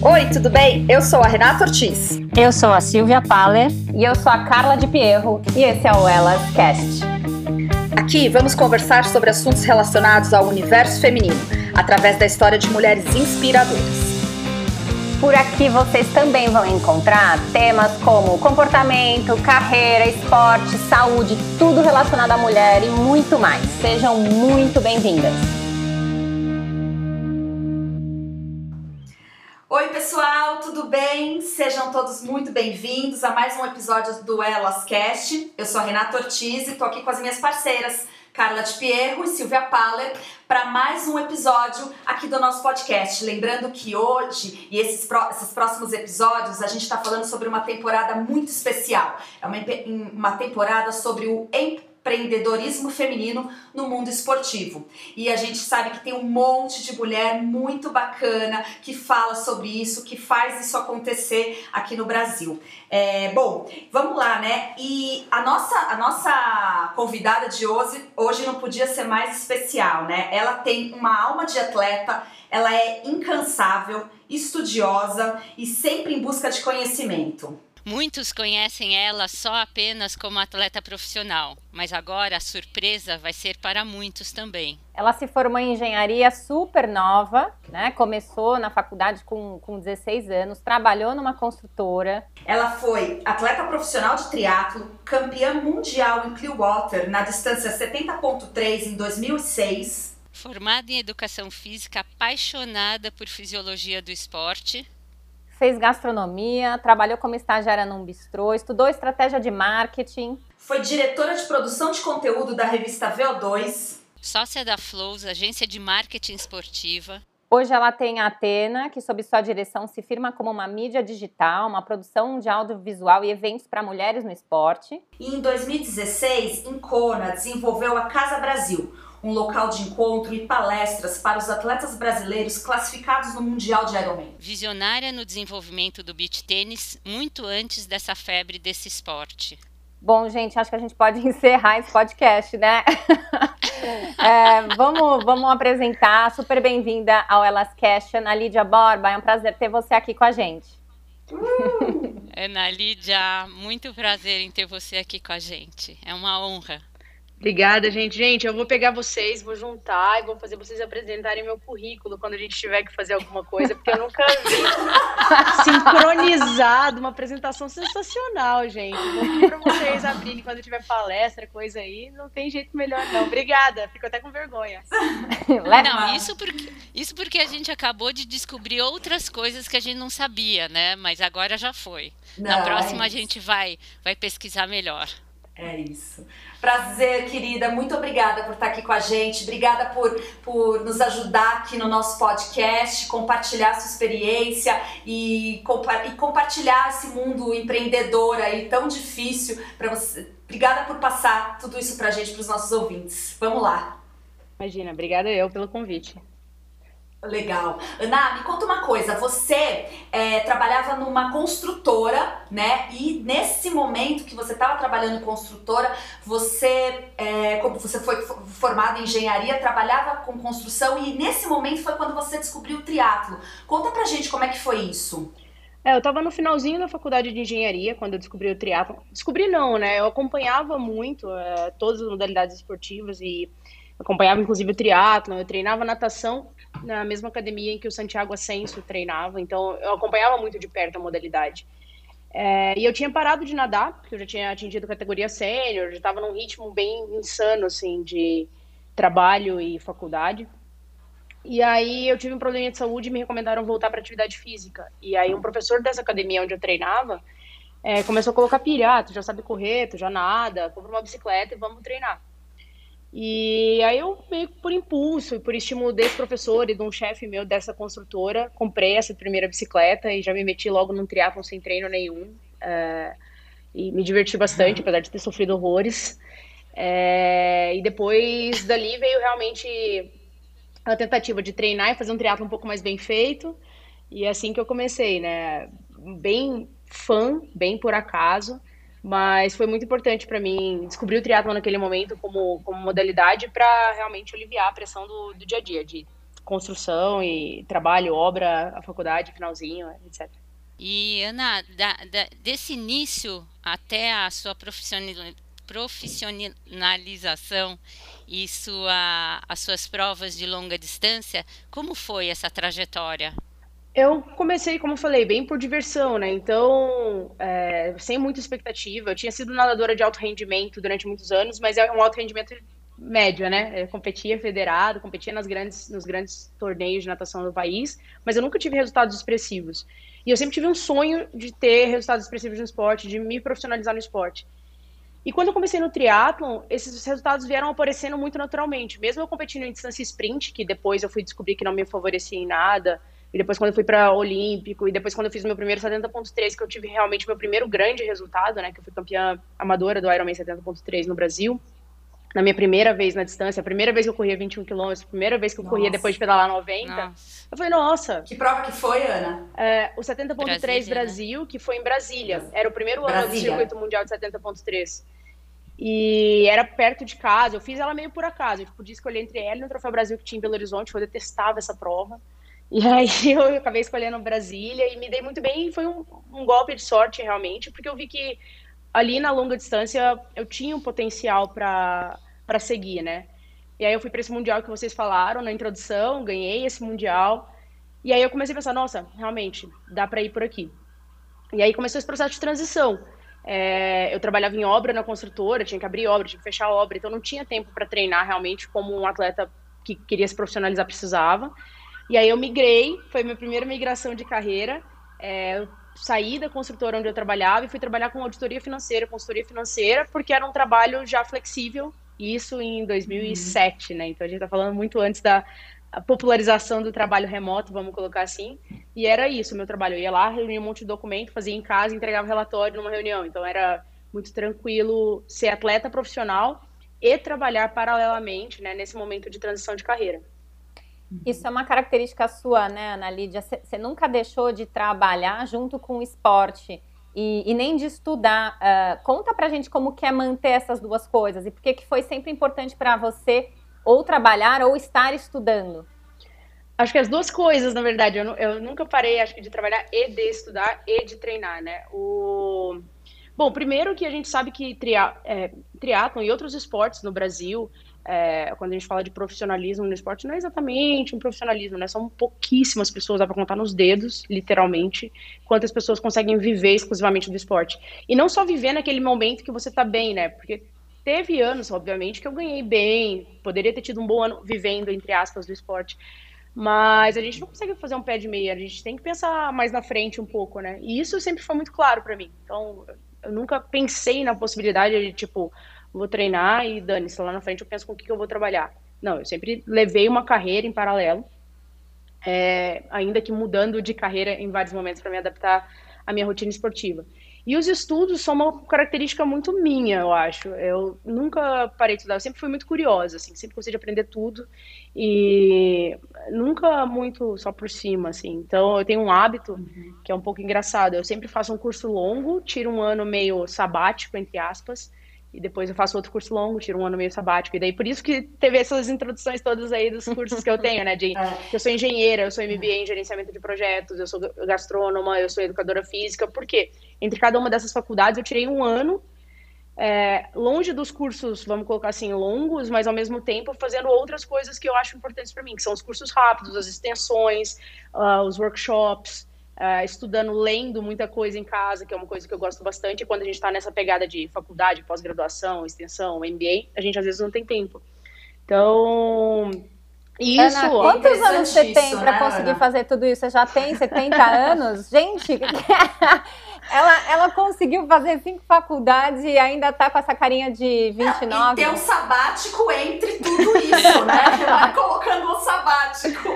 Oi, tudo bem? Eu sou a Renata Ortiz. Eu sou a Silvia Paller. E eu sou a Carla de Pierro. E esse é o Elas Cast. Aqui vamos conversar sobre assuntos relacionados ao universo feminino, através da história de mulheres inspiradoras. Por aqui vocês também vão encontrar temas como comportamento, carreira, esporte, saúde, tudo relacionado à mulher e muito mais. Sejam muito bem-vindas. Oi, pessoal, tudo bem? Sejam todos muito bem-vindos a mais um episódio do Elas Cast. Eu sou a Renata Ortiz e tô aqui com as minhas parceiras Carla de Pierro e Silvia Paller para mais um episódio aqui do nosso podcast. Lembrando que hoje e esses, esses próximos episódios a gente está falando sobre uma temporada muito especial. É uma, uma temporada sobre o empreendedorismo feminino no mundo esportivo. E a gente sabe que tem um monte de mulher muito bacana que fala sobre isso, que faz isso acontecer aqui no Brasil. É, bom, vamos lá, né? E a nossa, a nossa convidada de hoje, hoje não podia ser mais especial, né? Ela tem uma alma de atleta, ela é incansável, estudiosa e sempre em busca de conhecimento. Muitos conhecem ela só apenas como atleta profissional, mas agora a surpresa vai ser para muitos também. Ela se formou em engenharia super nova, né? Começou na faculdade com, com 16 anos, trabalhou numa construtora. Ela foi atleta profissional de triatlo, campeã mundial em Clearwater na distância 70.3 em 2006. Formada em educação física, apaixonada por fisiologia do esporte, fez gastronomia, trabalhou como estagiária num bistrô, estudou estratégia de marketing. Foi diretora de produção de conteúdo da revista VO2. Sócia da Flows, agência de marketing esportiva. Hoje ela tem a Atena, que sob sua direção se firma como uma mídia digital, uma produção de audiovisual e eventos para mulheres no esporte. E em 2016, em Kona, desenvolveu a Casa Brasil, um local de encontro e palestras para os atletas brasileiros classificados no Mundial de Ironman. Visionária no desenvolvimento do beach tênis muito antes dessa febre desse esporte. Bom, gente, acho que a gente pode encerrar esse podcast, né? é, vamos, vamos apresentar. Super bem-vinda ao Elas Cash, Ana Lídia Borba. É um prazer ter você aqui com a gente. Ana Lídia, muito prazer em ter você aqui com a gente. É uma honra. Obrigada, gente. Gente, eu vou pegar vocês, vou juntar e vou fazer vocês apresentarem meu currículo quando a gente tiver que fazer alguma coisa, porque eu nunca vi sincronizado uma apresentação sensacional, gente. Vou pedir para vocês abrirem quando tiver palestra, coisa aí. Não tem jeito melhor, não. Obrigada. Fico até com vergonha. Não, isso porque, isso porque a gente acabou de descobrir outras coisas que a gente não sabia, né? Mas agora já foi. Não, Na próxima é a gente vai, vai pesquisar melhor. É isso. Prazer, querida. Muito obrigada por estar aqui com a gente. Obrigada por, por nos ajudar aqui no nosso podcast, compartilhar sua experiência e, compa e compartilhar esse mundo empreendedor aí tão difícil para você. Obrigada por passar tudo isso para a gente, para os nossos ouvintes. Vamos lá. Imagina, obrigada eu pelo convite. Legal. Ana, me conta uma coisa. Você é, trabalhava numa construtora, né? E nesse momento que você estava trabalhando em construtora, você, é, como você foi formada em engenharia, trabalhava com construção e nesse momento foi quando você descobriu o triatlo. Conta pra gente como é que foi isso. É, eu estava no finalzinho da faculdade de engenharia quando eu descobri o triatlo. Descobri não, né? Eu acompanhava muito é, todas as modalidades esportivas e acompanhava inclusive o triatlo, eu treinava natação na mesma academia em que o Santiago Ascenso treinava, então eu acompanhava muito de perto a modalidade. É, e eu tinha parado de nadar, porque eu já tinha atingido categoria sênior, já estava num ritmo bem insano, assim, de trabalho e faculdade. E aí eu tive um problema de saúde e me recomendaram voltar para atividade física. E aí um professor dessa academia onde eu treinava é, começou a colocar pilha, ah, já sabe correr, tu já nada, compra uma bicicleta e vamos treinar. E aí eu, meio por impulso e por estímulo desse professor e de um chefe meu dessa construtora, comprei essa primeira bicicleta e já me meti logo num triatlon sem treino nenhum. É, e me diverti bastante, apesar de ter sofrido horrores. É, e depois dali veio realmente a tentativa de treinar e fazer um triatlo um pouco mais bem feito. E é assim que eu comecei, né? Bem fã, bem por acaso. Mas foi muito importante para mim descobrir o triatlo naquele momento como, como modalidade para realmente aliviar a pressão do, do dia a dia, de construção e trabalho, obra, a faculdade, finalzinho, etc. E, Ana, da, da, desse início até a sua profissionalização e sua, as suas provas de longa distância, como foi essa trajetória? Eu comecei, como eu falei, bem por diversão, né? Então, é, sem muita expectativa. Eu tinha sido nadadora de alto rendimento durante muitos anos, mas é um alto rendimento médio, né? Eu competia federado, competia nas grandes, nos grandes torneios de natação do país, mas eu nunca tive resultados expressivos. E eu sempre tive um sonho de ter resultados expressivos no esporte, de me profissionalizar no esporte. E quando eu comecei no triatlon, esses resultados vieram aparecendo muito naturalmente. Mesmo eu competindo em distância sprint, que depois eu fui descobrir que não me favorecia em nada, e depois quando eu fui para Olímpico, e depois quando eu fiz meu primeiro 70.3, que eu tive realmente meu primeiro grande resultado, né, que eu fui campeã amadora do Ironman 70.3 no Brasil, na minha primeira vez na distância, a primeira vez que eu corria 21 km, a primeira vez que eu nossa. corria depois de pedalar 90, nossa. eu falei, nossa. Que prova que foi, Ana? É, o 70.3 Brasil, Brasil né? que foi em Brasília. Era o primeiro Brasília. ano do circuito mundial de 70.3. E era perto de casa, eu fiz ela meio por acaso. Eu podia escolher entre ela e o Troféu Brasil que tinha em Belo Horizonte, eu detestava essa prova. E aí eu acabei escolhendo Brasília e me dei muito bem. Foi um, um, golpe de sorte, realmente, porque eu vi que ali na longa distância eu tinha um potencial para seguir, né? E aí eu fui para esse Mundial que vocês falaram na introdução, ganhei esse Mundial. E aí eu comecei a pensar, nossa, realmente, dá para ir por aqui. E aí começou esse processo de transição. É, eu trabalhava em obra na construtora, tinha que abrir obra, tinha que fechar obra, então não tinha tempo para treinar realmente como um atleta que queria se profissionalizar precisava. E aí eu migrei, foi minha primeira migração de carreira. É, saí da construtora onde eu trabalhava e fui trabalhar com auditoria financeira, consultoria financeira, porque era um trabalho já flexível, isso em 2007, uhum. né? Então a gente está falando muito antes da popularização do trabalho remoto, vamos colocar assim. E era isso, meu trabalho. Eu ia lá, reunia um monte de documento, fazia em casa, entregava relatório numa reunião. Então era muito tranquilo ser atleta profissional e trabalhar paralelamente, né, nesse momento de transição de carreira. Isso é uma característica sua, né, Ana Lídia? Você nunca deixou de trabalhar junto com o esporte e, e nem de estudar. Uh, conta pra gente como que é manter essas duas coisas e por que, que foi sempre importante para você ou trabalhar ou estar estudando. Acho que as duas coisas, na verdade. Eu, eu nunca parei, acho que, de trabalhar e de estudar e de treinar, né? O... Bom, primeiro que a gente sabe que tria, é, triatlon e outros esportes no Brasil é, quando a gente fala de profissionalismo no esporte, não é exatamente um profissionalismo, né? São pouquíssimas pessoas, dá para contar nos dedos, literalmente, quantas pessoas conseguem viver exclusivamente do esporte. E não só viver naquele momento que você tá bem, né? Porque teve anos, obviamente, que eu ganhei bem, poderia ter tido um bom ano vivendo, entre aspas, do esporte. Mas a gente não consegue fazer um pé de meia, a gente tem que pensar mais na frente um pouco, né? E isso sempre foi muito claro para mim. Então, eu nunca pensei na possibilidade de, tipo, vou treinar e dane-se, lá na frente eu penso com o que, eu vou trabalhar. Não, eu sempre levei uma carreira em paralelo, é, ainda que mudando de carreira em vários momentos para me adaptar à minha rotina esportiva. E os estudos são uma característica muito minha, eu acho. Eu nunca parei de estudar, eu sempre fui muito curiosa, assim, sempre gostei de aprender tudo e nunca muito só por cima, assim. Então eu tenho um hábito uhum. que é um pouco engraçado. Eu sempre faço um curso longo, tiro um ano meio sabático entre aspas, e depois eu faço outro curso longo, tiro um ano meio sabático. E daí por isso que teve essas introduções todas aí dos cursos que eu tenho, né? De, é. Eu sou engenheira, eu sou MBA em gerenciamento de projetos, eu sou gastrônoma, eu sou educadora física. Por quê? Entre cada uma dessas faculdades eu tirei um ano é, longe dos cursos, vamos colocar assim, longos, mas ao mesmo tempo fazendo outras coisas que eu acho importantes para mim, que são os cursos rápidos, as extensões, uh, os workshops, uh, estudando, lendo muita coisa em casa, que é uma coisa que eu gosto bastante. E quando a gente está nessa pegada de faculdade, pós-graduação, extensão, MBA, a gente às vezes não tem tempo. Então, isso. Ana, quantos anos você tem para né, conseguir Ana? fazer tudo isso? Você já tem 70 anos? Gente, ela, ela conseguiu fazer cinco faculdades e ainda tá com essa carinha de 29. Não, e ter um sabático entre tudo isso, né? Ela colocando um sabático.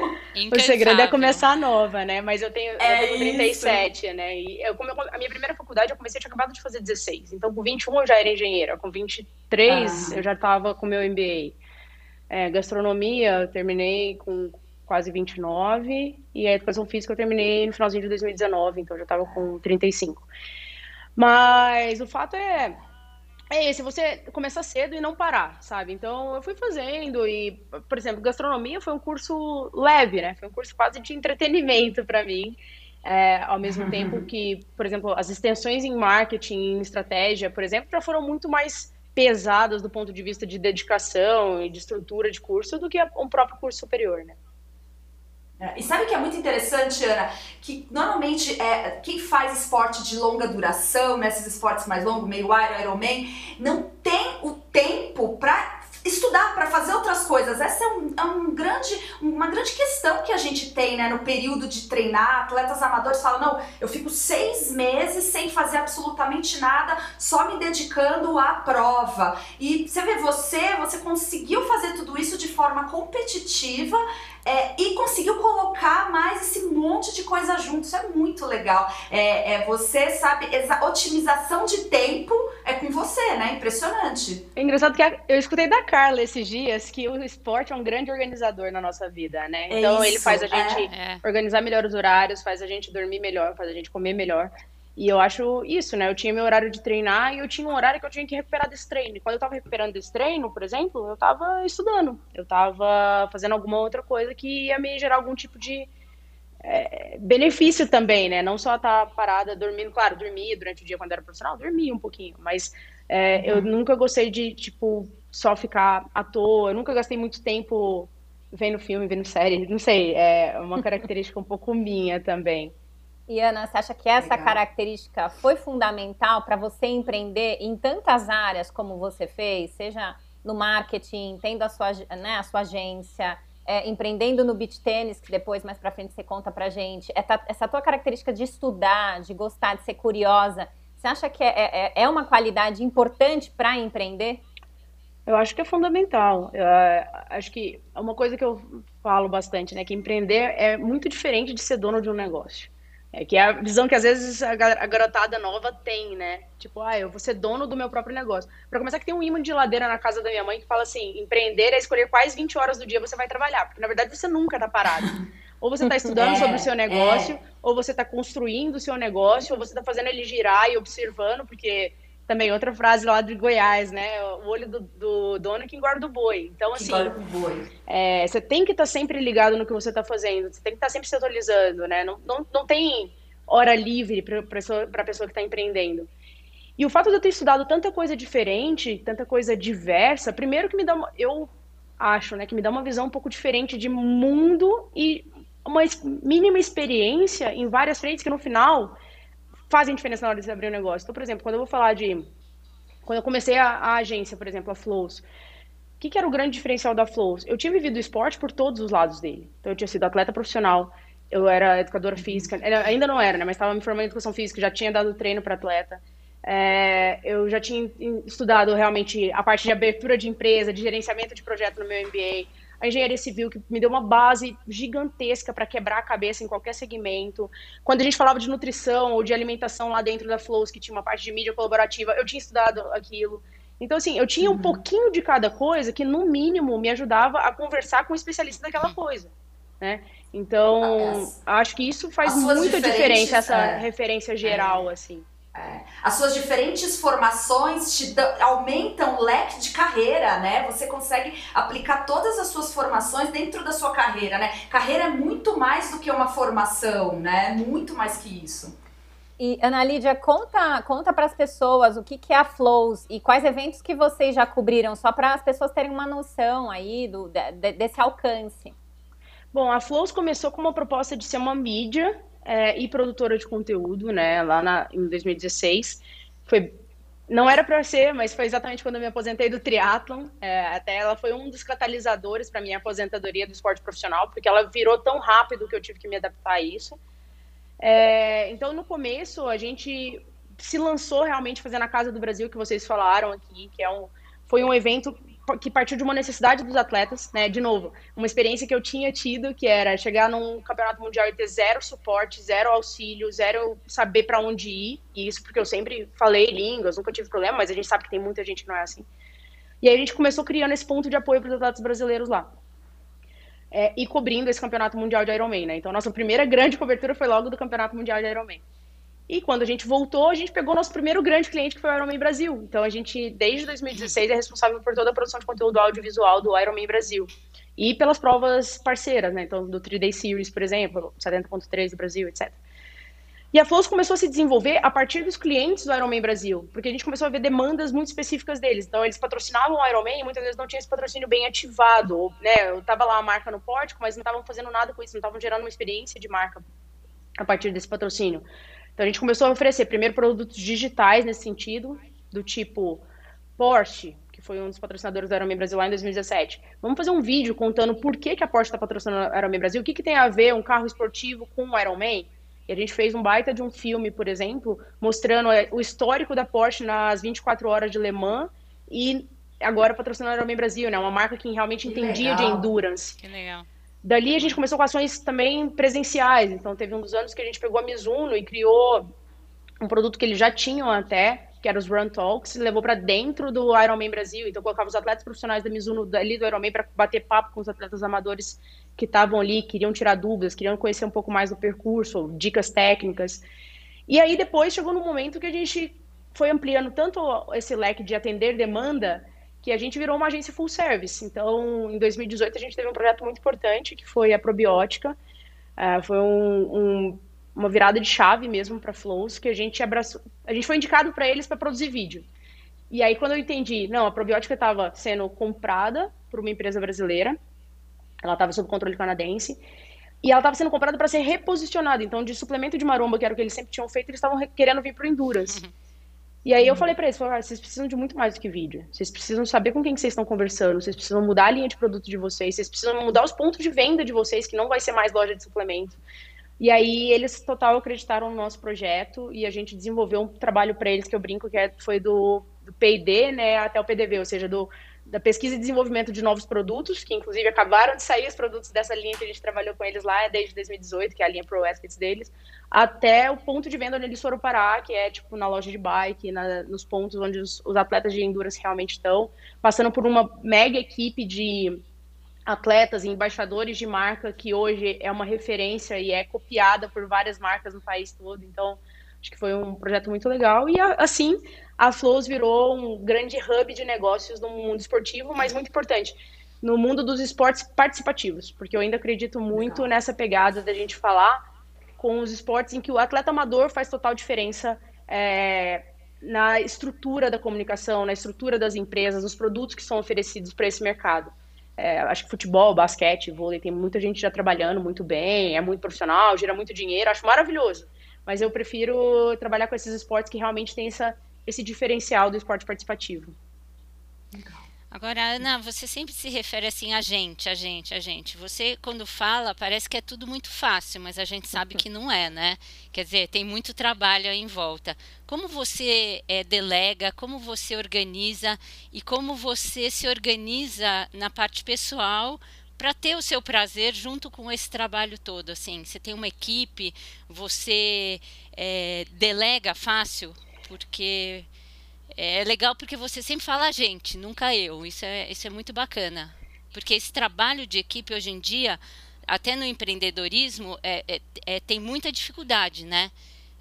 O segredo é começar nova, né? Mas eu tenho, é eu tenho 37, isso. né? E eu, a minha primeira faculdade eu comecei, eu tinha acabado de fazer 16. Então, com 21 eu já era engenheira. Com 23 ah. eu já tava com meu MBA. É, gastronomia, eu terminei com quase 29, e a educação física eu terminei no finalzinho de 2019, então eu já estava com 35. Mas o fato é, é esse, você começar cedo e não parar, sabe? Então eu fui fazendo e, por exemplo, gastronomia foi um curso leve, né? Foi um curso quase de entretenimento para mim. É, ao mesmo tempo que, por exemplo, as extensões em marketing, em estratégia, por exemplo, já foram muito mais pesadas do ponto de vista de dedicação e de estrutura de curso do que um próprio curso superior, né? É, e sabe o que é muito interessante, Ana? Que normalmente é, quem faz esporte de longa duração, nesses né, esportes mais longos, meio Iron, Ironman, não tem o tempo para estudar, para fazer outras coisas. Essa é, um, é um grande, uma grande questão que a gente tem né, no período de treinar. Atletas amadores falam: não, eu fico seis meses sem fazer absolutamente nada, só me dedicando à prova. E você vê, você, você conseguiu fazer tudo isso de forma competitiva é, e conseguiu colocar mais esse monte de coisa junto. Isso é muito legal. É, é você sabe, essa otimização de tempo é com você, né? Impressionante. É engraçado que eu escutei da Carla esses dias que o esporte é um grande organizador na nossa vida, né? É então ele faz a gente é. organizar melhor os horários, faz a gente dormir melhor, faz a gente comer melhor. E eu acho isso, né? Eu tinha meu horário de treinar e eu tinha um horário que eu tinha que recuperar desse treino. E quando eu tava recuperando desse treino, por exemplo, eu tava estudando. Eu tava fazendo alguma outra coisa que ia me gerar algum tipo de é, benefício também, né? Não só estar tá parada dormindo. Claro, dormia durante o dia quando era profissional, dormia um pouquinho. Mas é, uhum. eu nunca gostei de, tipo, só ficar à toa. Eu nunca gastei muito tempo vendo filme, vendo série. Não sei, é uma característica um pouco minha também. E Ana, você acha que essa Legal. característica foi fundamental para você empreender em tantas áreas como você fez, seja no marketing, tendo a sua, né, a sua agência, é, empreendendo no beach tênis, que depois mais para frente você conta para gente, essa, essa tua característica de estudar, de gostar, de ser curiosa, você acha que é, é, é uma qualidade importante para empreender? Eu acho que é fundamental. Eu, é, acho que é uma coisa que eu falo bastante, né? Que empreender é muito diferente de ser dono de um negócio. É que é a visão que às vezes a garotada nova tem, né? Tipo, ah, eu vou ser dono do meu próprio negócio. Para começar, que tem um imã de ladeira na casa da minha mãe que fala assim: empreender é escolher quais 20 horas do dia você vai trabalhar. Porque na verdade você nunca tá parado. Ou você está estudando é, sobre o seu negócio, é. ou você está construindo o seu negócio, ou você está fazendo ele girar e observando, porque também outra frase lá de Goiás, né? O olho do, do dono é que engorda o boi. Então, assim, é, você tem que estar tá sempre ligado no que você está fazendo, você tem que estar tá sempre se atualizando, né? Não, não, não tem hora livre para a pessoa, pessoa que está empreendendo. E o fato de eu ter estudado tanta coisa diferente, tanta coisa diversa, primeiro que me dá uma, eu acho, né, que me dá uma visão um pouco diferente de mundo e uma mínima experiência em várias frentes que no final fazem diferença na hora de abrir um negócio. Então, por exemplo, quando eu vou falar de. Quando eu comecei a, a agência, por exemplo, a Flows, o que, que, era o grande diferencial da Flows? Eu tinha vivido o esporte por todos os lados dele. Então, eu tinha sido atleta profissional, eu era educadora física, ainda não era, né? Mas estava me formando em educação física, já tinha dado treino para atleta. É, eu já tinha estudado realmente a parte de abertura de empresa, de gerenciamento de projeto no meu MBA a engenharia civil, que me deu uma base gigantesca para quebrar a cabeça em qualquer segmento. Quando a gente falava de nutrição ou de alimentação lá dentro da Flows, que tinha uma parte de mídia colaborativa, eu tinha estudado aquilo. Então, assim, eu tinha um uhum. pouquinho de cada coisa que, no mínimo, me ajudava a conversar com um especialista daquela coisa, né? Então, acho que isso faz muita diferença, essa é, referência geral, é. assim. É. As suas diferentes formações te aumentam o leque de carreira, né? Você consegue aplicar todas as suas formações dentro da sua carreira, né? Carreira é muito mais do que uma formação, né? Muito mais que isso. E Ana Lídia, conta, conta para as pessoas o que, que é a Flows e quais eventos que vocês já cobriram, só para as pessoas terem uma noção aí do, de, desse alcance. Bom, a Flows começou com uma proposta de ser uma mídia é, e produtora de conteúdo, né, lá na, em 2016. Foi, não era para ser, mas foi exatamente quando eu me aposentei do triatlon. É, até ela foi um dos catalisadores para minha aposentadoria do esporte profissional, porque ela virou tão rápido que eu tive que me adaptar a isso. É, então, no começo, a gente se lançou realmente fazendo a Casa do Brasil, que vocês falaram aqui, que é um, foi um evento que partiu de uma necessidade dos atletas, né? De novo, uma experiência que eu tinha tido, que era chegar num campeonato mundial e ter zero suporte, zero auxílio, zero saber para onde ir. E isso porque eu sempre falei línguas, nunca tive problema, mas a gente sabe que tem muita gente que não é assim. E aí a gente começou criando esse ponto de apoio para os atletas brasileiros lá. É, e cobrindo esse campeonato mundial de Ironman, né? Então, nossa primeira grande cobertura foi logo do campeonato mundial de Ironman. E quando a gente voltou, a gente pegou nosso primeiro grande cliente, que foi o Ironman Brasil. Então, a gente, desde 2016, é responsável por toda a produção de conteúdo audiovisual do Ironman Brasil. E pelas provas parceiras, né? Então, do 3-Day Series, por exemplo, 70.3 do Brasil, etc. E a Flows começou a se desenvolver a partir dos clientes do Ironman Brasil, porque a gente começou a ver demandas muito específicas deles. Então, eles patrocinavam o Ironman e muitas vezes não tinha esse patrocínio bem ativado. Ou, né, eu tava lá a marca no pórtico, mas não estavam fazendo nada com isso, não estavam gerando uma experiência de marca a partir desse patrocínio. Então, a gente começou a oferecer primeiro produtos digitais nesse sentido, do tipo Porsche, que foi um dos patrocinadores do Ironman Brasil lá em 2017. Vamos fazer um vídeo contando por que, que a Porsche está patrocinando o Ironman Brasil, o que, que tem a ver um carro esportivo com o Ironman. E a gente fez um baita de um filme, por exemplo, mostrando é, o histórico da Porsche nas 24 horas de Le Mans e agora patrocinando a Ironman Brasil, né? Uma marca que realmente que entendia legal. de endurance. Que legal. Dali a gente começou com ações também presenciais. Então teve um dos anos que a gente pegou a Mizuno e criou um produto que eles já tinham até, que era os Run Talks, levou para dentro do Ironman Brasil. Então colocava os atletas profissionais da Mizuno ali do Ironman para bater papo com os atletas amadores que estavam ali, queriam tirar dúvidas, queriam conhecer um pouco mais do percurso, dicas técnicas. E aí depois chegou no momento que a gente foi ampliando tanto esse leque de atender demanda que a gente virou uma agência full service. Então, em 2018 a gente teve um projeto muito importante que foi a probiótica. Uh, foi um, um, uma virada de chave mesmo para Flows que a gente abraçou. A gente foi indicado para eles para produzir vídeo. E aí quando eu entendi, não, a probiótica estava sendo comprada por uma empresa brasileira ela estava sob controle canadense. E ela estava sendo comprada para ser reposicionada. Então, de suplemento de maromba, que era o que eles sempre tinham feito, eles estavam querendo vir para o Endurance. Uhum. E aí eu falei para eles, falei, ah, vocês precisam de muito mais do que vídeo. Vocês precisam saber com quem que vocês estão conversando, vocês precisam mudar a linha de produto de vocês, vocês precisam mudar os pontos de venda de vocês, que não vai ser mais loja de suplemento. E aí eles total acreditaram no nosso projeto e a gente desenvolveu um trabalho para eles que eu brinco que é, foi do, do P&D, né, até o PDV, ou seja, do da pesquisa e desenvolvimento de novos produtos, que inclusive acabaram de sair os produtos dessa linha que a gente trabalhou com eles lá desde 2018, que é a linha Pro Athletes deles, até o ponto de venda onde eles foram parar, que é tipo na loja de bike, na, nos pontos onde os, os, atletas de endurance realmente estão, passando por uma mega equipe de atletas e embaixadores de marca que hoje é uma referência e é copiada por várias marcas no país todo. Então, acho que foi um projeto muito legal e assim a Flows virou um grande hub de negócios no mundo esportivo, mas muito importante, no mundo dos esportes participativos, porque eu ainda acredito muito Legal. nessa pegada da gente falar com os esportes em que o atleta amador faz total diferença é, na estrutura da comunicação, na estrutura das empresas, nos produtos que são oferecidos para esse mercado. É, acho que futebol, basquete, vôlei, tem muita gente já trabalhando muito bem, é muito profissional, gera muito dinheiro, acho maravilhoso. Mas eu prefiro trabalhar com esses esportes que realmente têm essa esse diferencial do esporte participativo. Agora, Ana, você sempre se refere assim a gente, a gente, a gente. Você, quando fala, parece que é tudo muito fácil, mas a gente sabe que não é, né? Quer dizer, tem muito trabalho aí em volta. Como você é, delega, como você organiza e como você se organiza na parte pessoal para ter o seu prazer junto com esse trabalho todo? Assim, você tem uma equipe, você é, delega fácil porque é legal porque você sempre fala a gente, nunca eu. Isso é, isso é muito bacana. Porque esse trabalho de equipe hoje em dia, até no empreendedorismo, é, é, é tem muita dificuldade, né?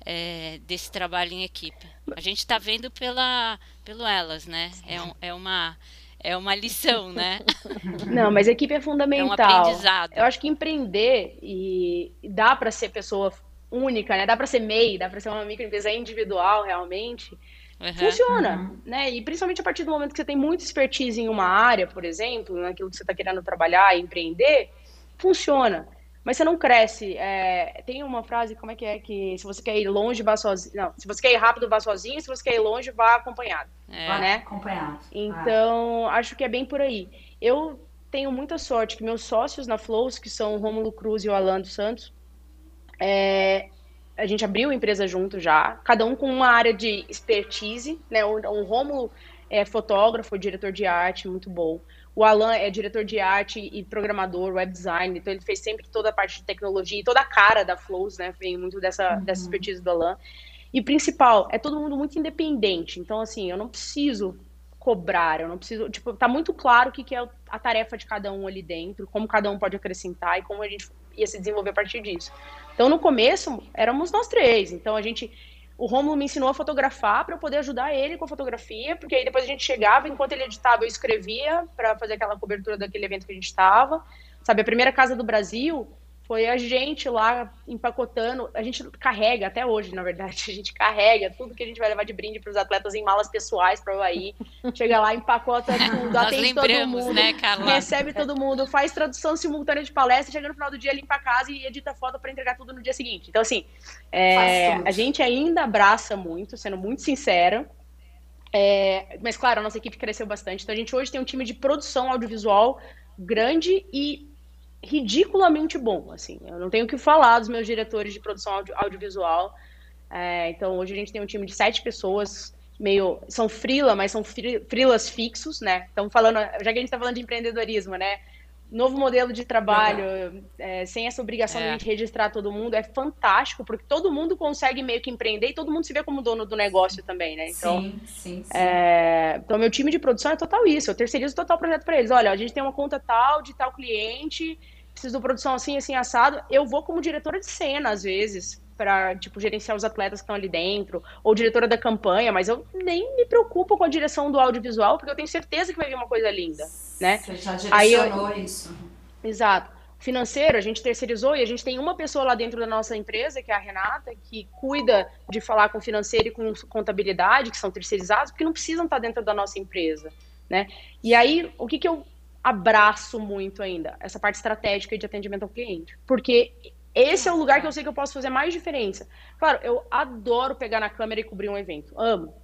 É, desse trabalho em equipe. A gente está vendo pela, pelo elas, né? É, um, é uma é uma lição, né? Não, mas a equipe é fundamental. É um aprendizado. Eu acho que empreender e dá para ser pessoa única, né? Dá para ser MEI, dá para ser uma microempresa individual realmente. Uhum. Funciona, uhum. né? E principalmente a partir do momento que você tem muita expertise em uma área, por exemplo, naquilo que você está querendo trabalhar e empreender, funciona. Mas você não cresce. É... tem uma frase, como é que é? Que se você quer ir longe, vá sozinho. Não, se você quer ir rápido, vá sozinho. Se você quer ir longe, vá acompanhado. É. Né? Acompanhado. Então, acho que é bem por aí. Eu tenho muita sorte que meus sócios na Flows, que são o Rômulo Cruz e o Alan dos Santos, é, a gente abriu a empresa junto já, cada um com uma área de expertise, né? O, o Romulo é fotógrafo, diretor de arte, muito bom. O Alan é diretor de arte e programador, web design, então ele fez sempre toda a parte de tecnologia e toda a cara da Flows, né? Vem muito dessa, uhum. dessa expertise do Alan. E principal, é todo mundo muito independente. Então, assim, eu não preciso cobrar, eu não preciso. Tipo, tá muito claro o que, que é a tarefa de cada um ali dentro, como cada um pode acrescentar e como a gente ia se desenvolver a partir disso. Então, no começo, éramos nós três. Então, a gente o Romulo me ensinou a fotografar para eu poder ajudar ele com a fotografia, porque aí depois a gente chegava, enquanto ele editava, eu escrevia para fazer aquela cobertura daquele evento que a gente estava. Sabe, a primeira casa do Brasil, foi a gente lá empacotando. A gente carrega até hoje, na verdade, a gente carrega tudo que a gente vai levar de brinde para os atletas em malas pessoais para o Havaí. Chega lá, empacota tudo, atende todo mundo, né, Carla? recebe todo mundo, faz tradução simultânea de palestra, chega no final do dia, limpa a casa e edita foto para entregar tudo no dia seguinte. Então, assim, é, a gente ainda abraça muito, sendo muito sincera. É, mas, claro, a nossa equipe cresceu bastante. Então, a gente hoje tem um time de produção audiovisual grande e ridiculamente bom, assim. Eu não tenho o que falar dos meus diretores de produção audio, audiovisual. É, então, hoje a gente tem um time de sete pessoas, meio... São frila, mas são frilas fixos, né? Estamos falando... Já que a gente está falando de empreendedorismo, né? Novo modelo de trabalho, é, sem essa obrigação é. de registrar todo mundo, é fantástico, porque todo mundo consegue meio que empreender e todo mundo se vê como dono do negócio também, né? Então, sim, sim, sim. É, então, meu time de produção é total isso. Eu terceirizo total projeto para eles. Olha, a gente tem uma conta tal, de tal cliente, preciso de produção assim, assim, assado. Eu vou como diretora de cena, às vezes, para tipo, gerenciar os atletas que estão ali dentro, ou diretora da campanha, mas eu nem me preocupo com a direção do audiovisual, porque eu tenho certeza que vai vir uma coisa linda, né? Você já direcionou eu... isso. Exato. Financeiro, a gente terceirizou e a gente tem uma pessoa lá dentro da nossa empresa, que é a Renata, que cuida de falar com financeiro e com contabilidade, que são terceirizados, porque não precisam estar dentro da nossa empresa, né? E aí, o que, que eu abraço muito ainda? Essa parte estratégica de atendimento ao cliente. Porque esse é o lugar que eu sei que eu posso fazer mais diferença. Claro, eu adoro pegar na câmera e cobrir um evento. Amo.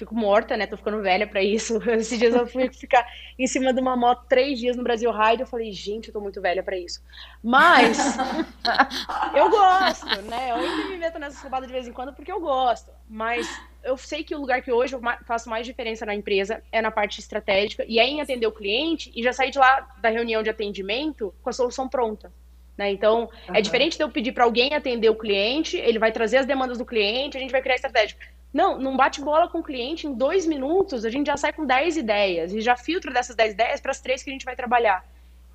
Fico morta, né? Tô ficando velha para isso. Esses dias eu fui ficar em cima de uma moto três dias no Brasil Ride. Eu falei, gente, eu tô muito velha para isso. Mas eu gosto, né? Eu ainda me meto nessa roubada de vez em quando porque eu gosto. Mas eu sei que o lugar que hoje eu faço mais diferença na empresa é na parte estratégica e é em atender o cliente e já sair de lá da reunião de atendimento com a solução pronta. Né? Então, uhum. é diferente de eu pedir para alguém atender o cliente, ele vai trazer as demandas do cliente, a gente vai criar estratégia. Não, não bate bola com o cliente, em dois minutos a gente já sai com 10 ideias e já filtra dessas 10 ideias para as três que a gente vai trabalhar.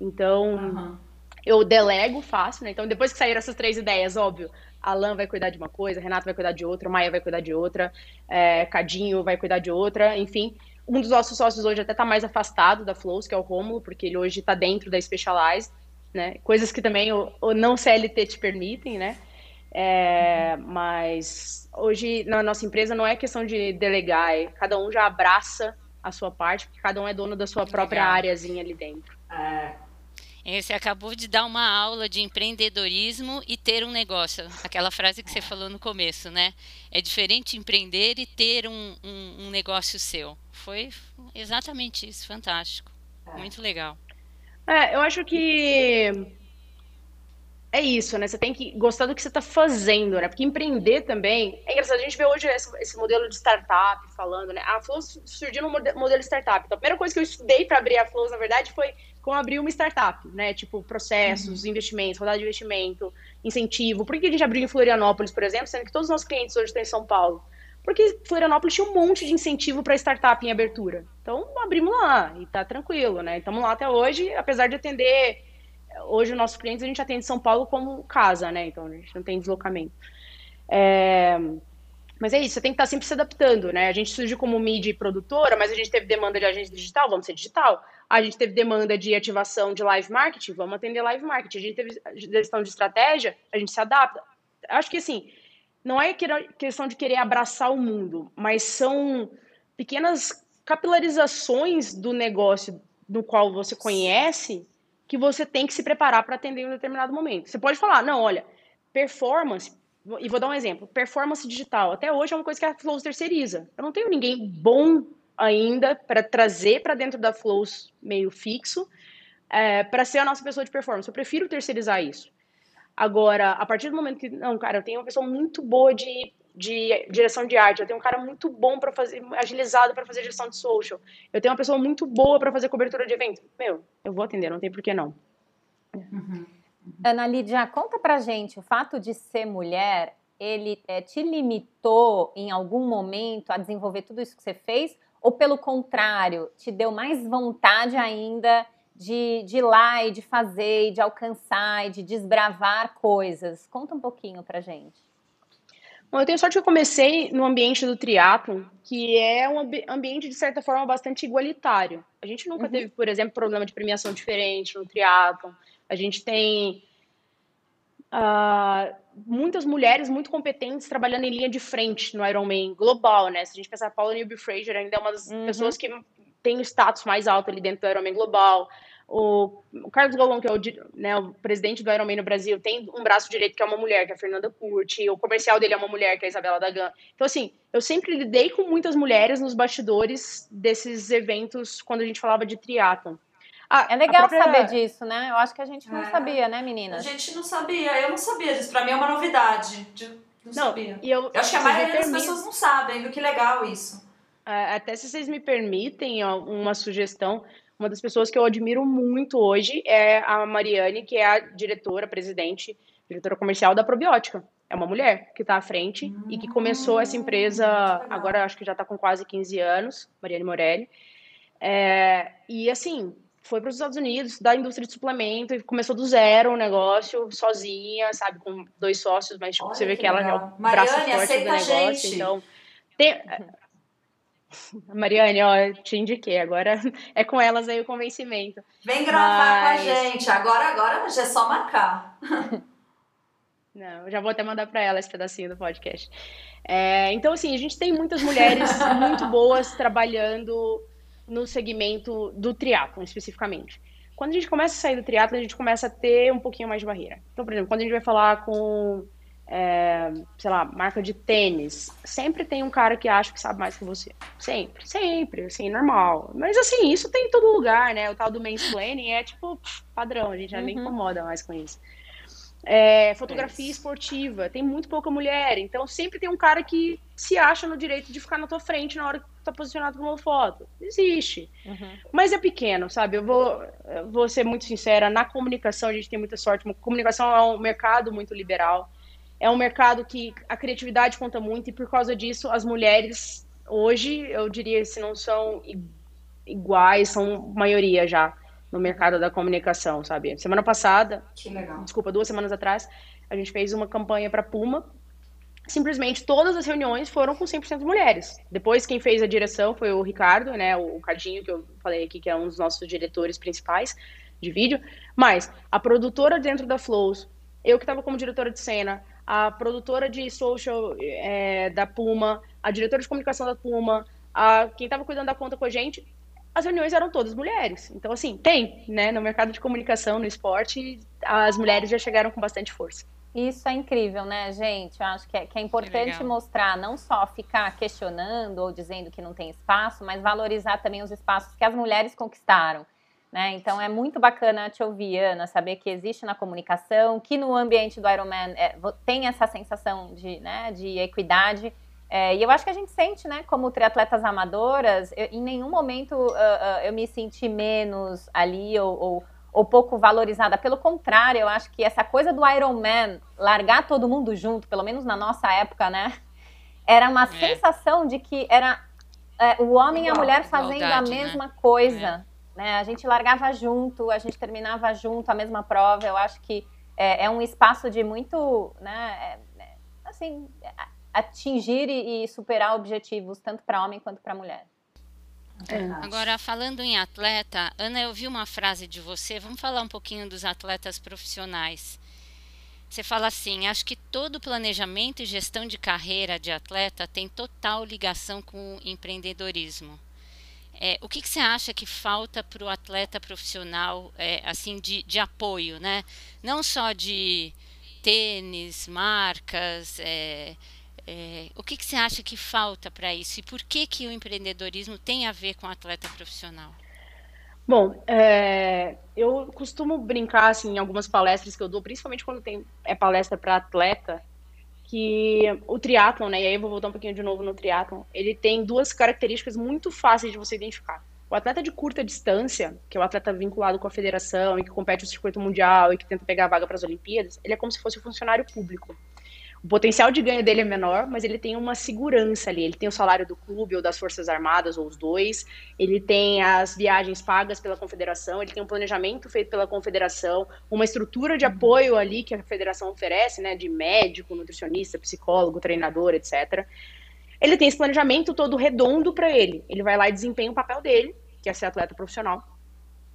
Então, uhum. eu delego fácil, né? Então, depois que saíram essas três ideias, óbvio, Alan vai cuidar de uma coisa, Renato vai cuidar de outra, Maia vai cuidar de outra, é, Cadinho vai cuidar de outra, enfim. Um dos nossos sócios hoje até está mais afastado da Flows, que é o Romulo, porque ele hoje está dentro da Specialized, né? Coisas que também o, o não CLT te permitem, né? É, mas hoje na nossa empresa não é questão de delegar, é, cada um já abraça a sua parte, porque cada um é dono da sua própria Legal. áreazinha ali dentro. É. Você acabou de dar uma aula de empreendedorismo e ter um negócio. Aquela frase que você falou no começo, né? É diferente empreender e ter um, um, um negócio seu. Foi exatamente isso, fantástico. É. Muito legal. É, eu acho que é isso, né? Você tem que gostar do que você está fazendo, né? Porque empreender também. É engraçado, a gente vê hoje esse, esse modelo de startup falando, né? A Flows surgiu no modelo de startup. Então, a primeira coisa que eu estudei para abrir a Flows, na verdade, foi como abrir uma startup, né? Tipo, processos, uhum. investimentos, rodada de investimento, incentivo. Por que a gente abriu em Florianópolis, por exemplo, sendo que todos os nossos clientes hoje estão em São Paulo? Porque Florianópolis tinha um monte de incentivo para startup em abertura. Então, abrimos lá e tá tranquilo, né? Estamos lá até hoje, apesar de atender hoje os nossos clientes a gente atende São Paulo como casa, né? Então a gente não tem deslocamento. É... Mas é isso, você tem que estar sempre se adaptando, né? A gente surgiu como mídia produtora, mas a gente teve demanda de agência digital, vamos ser digital. A gente teve demanda de ativação de live marketing, vamos atender live marketing. A gente teve gestão de estratégia, a gente se adapta. Acho que assim, não é questão de querer abraçar o mundo, mas são pequenas capilarizações do negócio no qual você conhece que você tem que se preparar para atender em um determinado momento. Você pode falar, não, olha, performance, e vou dar um exemplo, performance digital, até hoje é uma coisa que a Flows terceiriza. Eu não tenho ninguém bom ainda para trazer para dentro da Flows meio fixo, é, para ser a nossa pessoa de performance. Eu prefiro terceirizar isso. Agora, a partir do momento que, não, cara, eu tenho uma pessoa muito boa de de direção de arte, eu tenho um cara muito bom para fazer, agilizado para fazer gestão de social, eu tenho uma pessoa muito boa para fazer cobertura de evento. Meu, eu vou atender, não tem por que não. Uhum. Ana Lídia, conta pra gente, o fato de ser mulher, ele é, te limitou em algum momento a desenvolver tudo isso que você fez? Ou pelo contrário, te deu mais vontade ainda de, de ir lá e de fazer, e de alcançar e de desbravar coisas? Conta um pouquinho pra gente. Bom, eu tenho sorte que eu comecei no ambiente do triatlon, que é um ambiente, de certa forma, bastante igualitário. A gente nunca uhum. teve, por exemplo, problema de premiação diferente no triatlon. A gente tem uh, muitas mulheres muito competentes trabalhando em linha de frente no Ironman global, né? Se a gente pensar, a Paula Newby Fraser ainda é uma das uhum. pessoas que tem o status mais alto ali dentro do Ironman global. O, Carlos Golon, que é o, né, o, presidente do Ironman no Brasil, tem um braço direito que é uma mulher, que é a Fernanda Curti, o comercial dele é uma mulher, que é a Isabela Dagan. Então, assim, eu sempre lidei com muitas mulheres nos bastidores desses eventos quando a gente falava de triatlon. Ah, é legal própria... saber disso, né? Eu acho que a gente não é. sabia, né, meninas? A gente não sabia, eu não sabia disso. Pra mim é uma novidade. Não, não sabia. E eu, eu acho que a maioria das pessoas não sabem, viu? Que legal isso. Até se vocês me permitem uma sugestão, uma das pessoas que eu admiro muito hoje é a Mariane, que é a diretora, presidente, diretora comercial da Probiótica. É uma mulher que está à frente hum, e que começou essa empresa, agora acho que já está com quase 15 anos, Mariane Morelli. É, e assim, foi para os Estados Unidos, da indústria de suplemento, e começou do zero o negócio, sozinha, sabe, com dois sócios, mas tipo, você vê que, que ela é o braço forte do negócio. Então, tem, Mariane, ó, te indiquei, agora é com elas aí o convencimento. Vem gravar Mas... com a gente, agora, agora já é só marcar. Não, já vou até mandar para ela esse pedacinho do podcast. É, então, assim, a gente tem muitas mulheres muito boas trabalhando no segmento do triatlo, especificamente. Quando a gente começa a sair do triatlo, a gente começa a ter um pouquinho mais de barreira. Então, por exemplo, quando a gente vai falar com é, sei lá, marca de tênis, sempre tem um cara que acha que sabe mais que você. Sempre, sempre, assim, normal. Mas assim, isso tem em todo lugar, né? O tal do mansplaining é tipo padrão, a gente já uhum. nem incomoda mais com isso. É, fotografia é esportiva, tem muito pouca mulher, então sempre tem um cara que se acha no direito de ficar na tua frente na hora que tu tá posicionado com uma foto. Existe. Uhum. Mas é pequeno, sabe? Eu vou, eu vou ser muito sincera, na comunicação a gente tem muita sorte. Comunicação é um mercado muito liberal é um mercado que a criatividade conta muito e por causa disso as mulheres hoje, eu diria, se não são iguais, são maioria já no mercado da comunicação, sabe? Semana passada, desculpa, duas semanas atrás, a gente fez uma campanha para Puma. Simplesmente todas as reuniões foram com 100% mulheres. Depois quem fez a direção foi o Ricardo, né, o Cardinho que eu falei aqui que é um dos nossos diretores principais de vídeo, mas a produtora dentro da Flows, eu que estava como diretora de cena, a produtora de social é, da Puma, a diretora de comunicação da Puma, a, quem estava cuidando da conta com a gente, as reuniões eram todas mulheres. Então, assim, tem, né? No mercado de comunicação, no esporte, as mulheres já chegaram com bastante força. Isso é incrível, né, gente? Eu acho que é, que é importante que mostrar, não só ficar questionando ou dizendo que não tem espaço, mas valorizar também os espaços que as mulheres conquistaram. Né? Então é muito bacana te ouvir, Ana, saber que existe na comunicação, que no ambiente do Ironman é, tem essa sensação de, né, de equidade. É, e eu acho que a gente sente, né, como triatletas amadoras, eu, em nenhum momento uh, uh, eu me senti menos ali ou, ou, ou, pouco valorizada. Pelo contrário, eu acho que essa coisa do Ironman, largar todo mundo junto, pelo menos na nossa época, né, era uma é. sensação de que era é, o homem e a mulher fazendo a né? mesma né? coisa. Né? A gente largava junto, a gente terminava junto a mesma prova. Eu acho que é, é um espaço de muito, né, é, é assim, atingir e, superar objetivos tanto para homem quanto para mulher. É. Agora, falando em atleta, Ana, eu vi uma frase de você. Vamos falar um pouquinho dos atletas profissionais. Você fala assim: acho que todo planejamento e gestão de carreira de atleta tem total ligação com o empreendedorismo. É, o que, que, você acha que falta para o atleta profissional, é, assim, de, de, apoio, né? Não só de tênis, marcas, é, é o que, que, você acha que falta para isso? E por que, que o empreendedorismo tem a ver com o atleta profissional? Bom, é, eu costumo brincar, assim, em algumas palestras que eu dou, principalmente quando tem é palestra para atleta, que o triatlon, né, e aí eu vou voltar um pouquinho de novo no triatlon, ele tem duas características muito fáceis de você identificar. O atleta de curta distância, que é o atleta vinculado com a federação e que compete no circuito mundial e que tenta pegar a vaga para as Olimpíadas, ele é como se fosse um funcionário público. O potencial de ganho dele é menor, mas ele tem uma segurança ali. Ele tem o salário do clube ou das Forças Armadas, ou os dois. Ele tem as viagens pagas pela confederação. Ele tem um planejamento feito pela confederação. Uma estrutura de apoio ali que a federação oferece, né? De médico, nutricionista, psicólogo, treinador, etc. Ele tem esse planejamento todo redondo para ele. Ele vai lá e desempenha o papel dele, que é ser atleta profissional.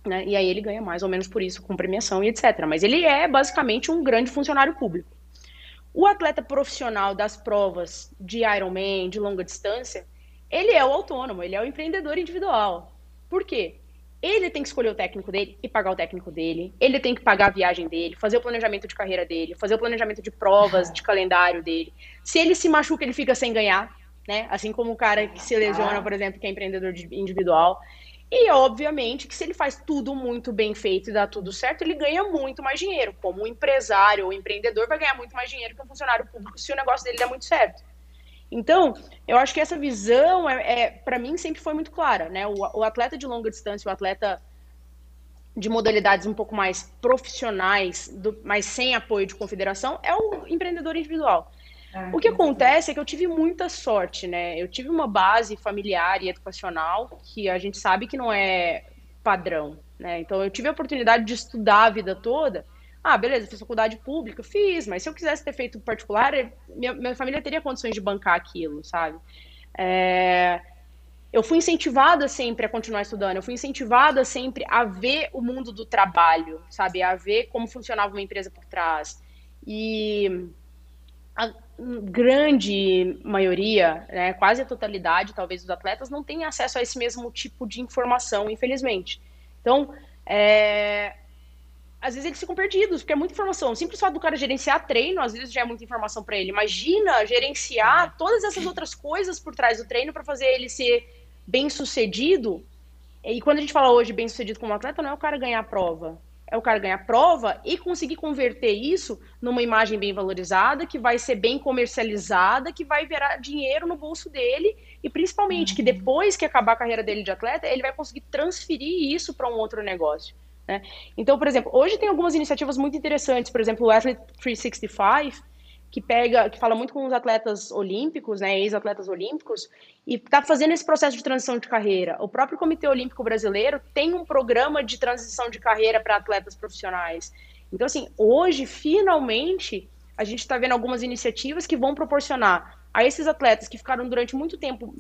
Né? E aí ele ganha mais ou menos por isso, com premiação e etc. Mas ele é basicamente um grande funcionário público. O atleta profissional das provas de Ironman, de longa distância, ele é o autônomo, ele é o empreendedor individual. Por quê? Ele tem que escolher o técnico dele e pagar o técnico dele. Ele tem que pagar a viagem dele, fazer o planejamento de carreira dele, fazer o planejamento de provas, de calendário dele. Se ele se machuca, ele fica sem ganhar, né? Assim como o cara que se lesiona, por exemplo, que é empreendedor individual. E, obviamente, que se ele faz tudo muito bem feito e dá tudo certo, ele ganha muito mais dinheiro. Como um empresário ou empreendedor vai ganhar muito mais dinheiro que um funcionário público se o negócio dele der muito certo. Então, eu acho que essa visão, é, é para mim, sempre foi muito clara. Né? O, o atleta de longa distância, o atleta de modalidades um pouco mais profissionais, do, mas sem apoio de confederação, é o empreendedor individual. É, o que acontece é que eu tive muita sorte, né? Eu tive uma base familiar e educacional que a gente sabe que não é padrão, né? Então eu tive a oportunidade de estudar a vida toda. Ah, beleza, fiz faculdade pública, fiz, mas se eu quisesse ter feito particular, minha, minha família teria condições de bancar aquilo, sabe? É, eu fui incentivada sempre a continuar estudando, eu fui incentivada sempre a ver o mundo do trabalho, sabe? A ver como funcionava uma empresa por trás. E a grande maioria, né, quase a totalidade, talvez, dos atletas não tem acesso a esse mesmo tipo de informação, infelizmente. Então, é, às vezes eles ficam perdidos, porque é muita informação. O simples fato do cara gerenciar treino, às vezes já é muita informação para ele. Imagina gerenciar é. todas essas outras coisas por trás do treino para fazer ele ser bem sucedido. E quando a gente fala hoje bem sucedido como atleta, não é o cara ganhar a prova é o cara ganhar prova e conseguir converter isso numa imagem bem valorizada, que vai ser bem comercializada, que vai virar dinheiro no bolso dele e principalmente uhum. que depois que acabar a carreira dele de atleta, ele vai conseguir transferir isso para um outro negócio. Né? Então, por exemplo, hoje tem algumas iniciativas muito interessantes, por exemplo, o Athlete 365, que pega, que fala muito com os atletas olímpicos, né, ex-atletas olímpicos, e está fazendo esse processo de transição de carreira. O próprio Comitê Olímpico Brasileiro tem um programa de transição de carreira para atletas profissionais. Então, assim, hoje, finalmente, a gente está vendo algumas iniciativas que vão proporcionar a esses atletas que ficaram durante muito tempo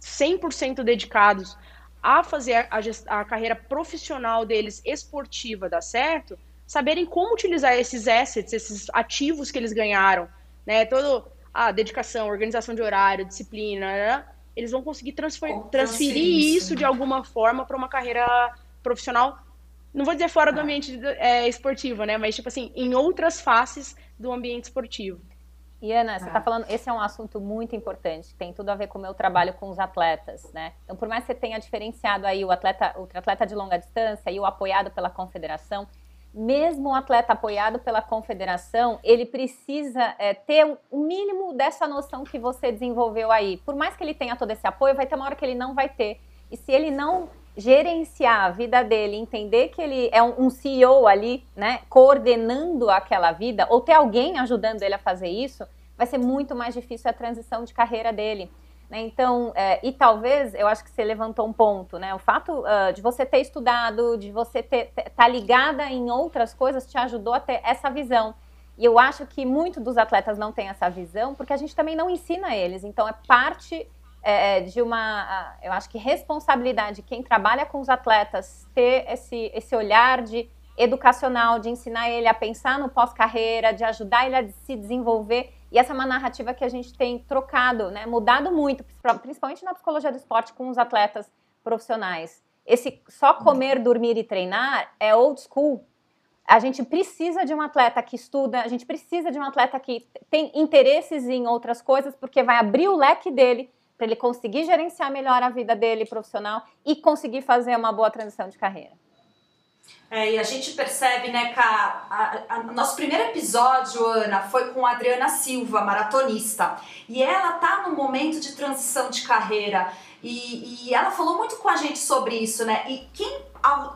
100% dedicados a fazer a, a carreira profissional deles esportiva dar certo, saberem como utilizar esses assets, esses ativos que eles ganharam, né? Todo a dedicação, organização de horário, disciplina, né? eles vão conseguir transferir, transferir isso, isso de alguma forma para uma carreira profissional. Não vou dizer fora do ah. ambiente é, esportivo, né? Mas tipo assim, em outras faces do ambiente esportivo. E Ana, você está ah. falando, esse é um assunto muito importante, tem tudo a ver com o meu trabalho com os atletas, né? Então, por mais que você tenha diferenciado aí o atleta, o atleta de longa distância e o apoiado pela confederação, mesmo um atleta apoiado pela confederação, ele precisa é, ter o mínimo dessa noção que você desenvolveu aí. Por mais que ele tenha todo esse apoio, vai ter uma hora que ele não vai ter. E se ele não gerenciar a vida dele, entender que ele é um CEO ali, né, coordenando aquela vida, ou ter alguém ajudando ele a fazer isso, vai ser muito mais difícil a transição de carreira dele. Né? Então, é, e talvez, eu acho que você levantou um ponto, né? O fato uh, de você ter estudado, de você estar tá ligada em outras coisas, te ajudou a ter essa visão. E eu acho que muito dos atletas não têm essa visão, porque a gente também não ensina eles. Então, é parte é, é de uma, eu acho que responsabilidade de quem trabalha com os atletas ter esse, esse olhar de educacional, de ensinar ele a pensar no pós-carreira, de ajudar ele a se desenvolver e essa é uma narrativa que a gente tem trocado, né, mudado muito, principalmente na psicologia do esporte com os atletas profissionais. Esse só comer, dormir e treinar é old school. A gente precisa de um atleta que estuda, a gente precisa de um atleta que tem interesses em outras coisas, porque vai abrir o leque dele para ele conseguir gerenciar melhor a vida dele profissional e conseguir fazer uma boa transição de carreira. É, e a gente percebe, né, que a, a, a, nosso primeiro episódio, Ana, foi com a Adriana Silva, maratonista. E ela tá no momento de transição de carreira. E, e ela falou muito com a gente sobre isso, né? E quem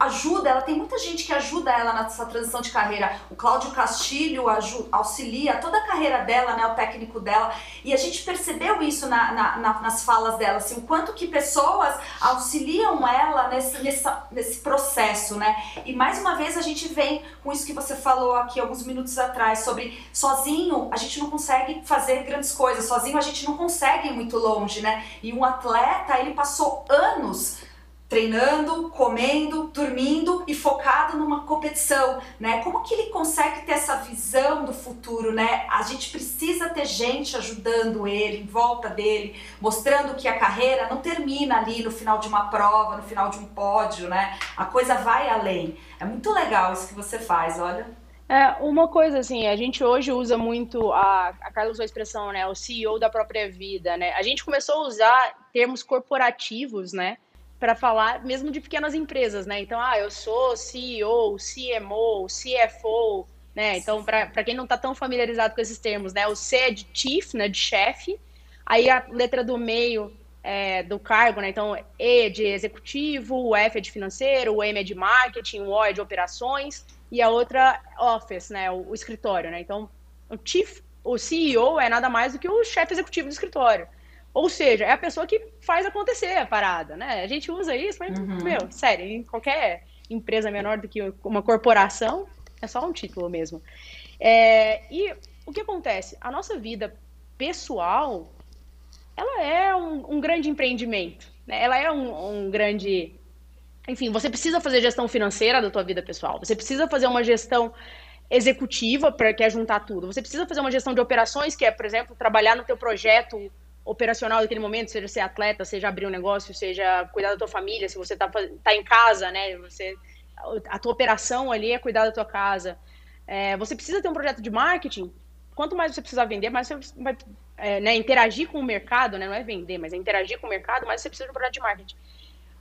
ajuda, ela tem muita gente que ajuda ela nessa transição de carreira. O Cláudio Castilho ajuda, auxilia toda a carreira dela, né, o técnico dela. E a gente percebeu isso na, na, na, nas falas dela, assim, o quanto que pessoas auxiliam ela nesse, nesse, nesse processo, né? E mais uma vez a gente vem com isso que você falou aqui alguns minutos atrás, sobre sozinho a gente não consegue fazer grandes coisas, sozinho a gente não consegue ir muito longe, né? E um atleta, ele passou anos treinando, comendo, dormindo e focado numa competição, né? Como que ele consegue ter essa visão do futuro, né? A gente precisa ter gente ajudando ele, em volta dele, mostrando que a carreira não termina ali no final de uma prova, no final de um pódio, né? A coisa vai além. É muito legal isso que você faz, olha. É, uma coisa assim, a gente hoje usa muito, a, a Carla usou a expressão, né, o CEO da própria vida, né? A gente começou a usar termos corporativos, né? Para falar mesmo de pequenas empresas, né? Então, ah, eu sou CEO, CMO, CFO, né? Então, para quem não está tão familiarizado com esses termos, né? O C é de chief, né? De chefe. Aí a letra do meio é, do cargo, né? Então, E é de executivo, o F é de financeiro, o M é de marketing, o O é de operações e a outra office, né? O, o escritório, né? Então, o chief, o CEO é nada mais do que o chefe executivo do escritório. Ou seja, é a pessoa que faz acontecer a parada, né? A gente usa isso, mas, uhum. meu, sério, em qualquer empresa menor do que uma corporação, é só um título mesmo. É, e o que acontece? A nossa vida pessoal, ela é um, um grande empreendimento, né? Ela é um, um grande... Enfim, você precisa fazer gestão financeira da tua vida pessoal, você precisa fazer uma gestão executiva para que é juntar tudo. Você precisa fazer uma gestão de operações, que é, por exemplo, trabalhar no teu projeto operacional daquele momento, seja ser atleta, seja abrir um negócio, seja cuidar da tua família, se você tá, tá em casa, né? Você, a tua operação ali é cuidar da tua casa. É, você precisa ter um projeto de marketing. Quanto mais você precisar vender, mais você vai é, né, interagir com o mercado, né? Não é vender, mas é interagir com o mercado, mais você precisa de um projeto de marketing.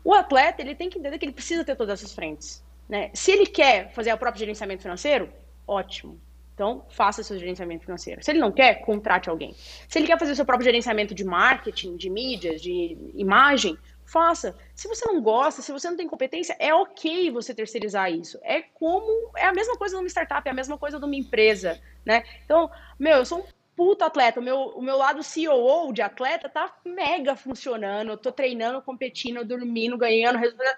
O atleta, ele tem que entender que ele precisa ter todas essas frentes. Né? Se ele quer fazer o próprio gerenciamento financeiro, ótimo. Então, faça seu gerenciamento financeiro. Se ele não quer, contrate alguém. Se ele quer fazer seu próprio gerenciamento de marketing, de mídias, de imagem, faça. Se você não gosta, se você não tem competência, é ok você terceirizar isso. É como. É a mesma coisa numa startup, é a mesma coisa numa empresa, né? Então, meu, eu sou um puto atleta. O meu, o meu lado CEO de atleta tá mega funcionando. Eu tô treinando, competindo, dormindo, ganhando resultado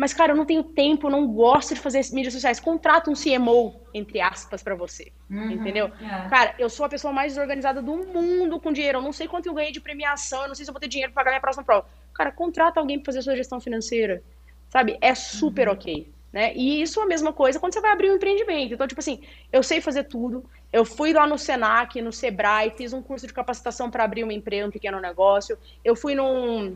mas, cara, eu não tenho tempo, não gosto de fazer mídias sociais. Contrata um CMO, entre aspas, para você. Uhum, entendeu? É. Cara, eu sou a pessoa mais desorganizada do mundo com dinheiro. Eu não sei quanto eu ganhei de premiação, eu não sei se eu vou ter dinheiro para pagar minha próxima prova. Cara, contrata alguém para fazer a sua gestão financeira. Sabe? É super uhum. ok. Né? E isso é a mesma coisa quando você vai abrir um empreendimento. Então, tipo assim, eu sei fazer tudo. Eu fui lá no Senac, no Sebrae, fiz um curso de capacitação para abrir uma empresa, um pequeno negócio. Eu fui num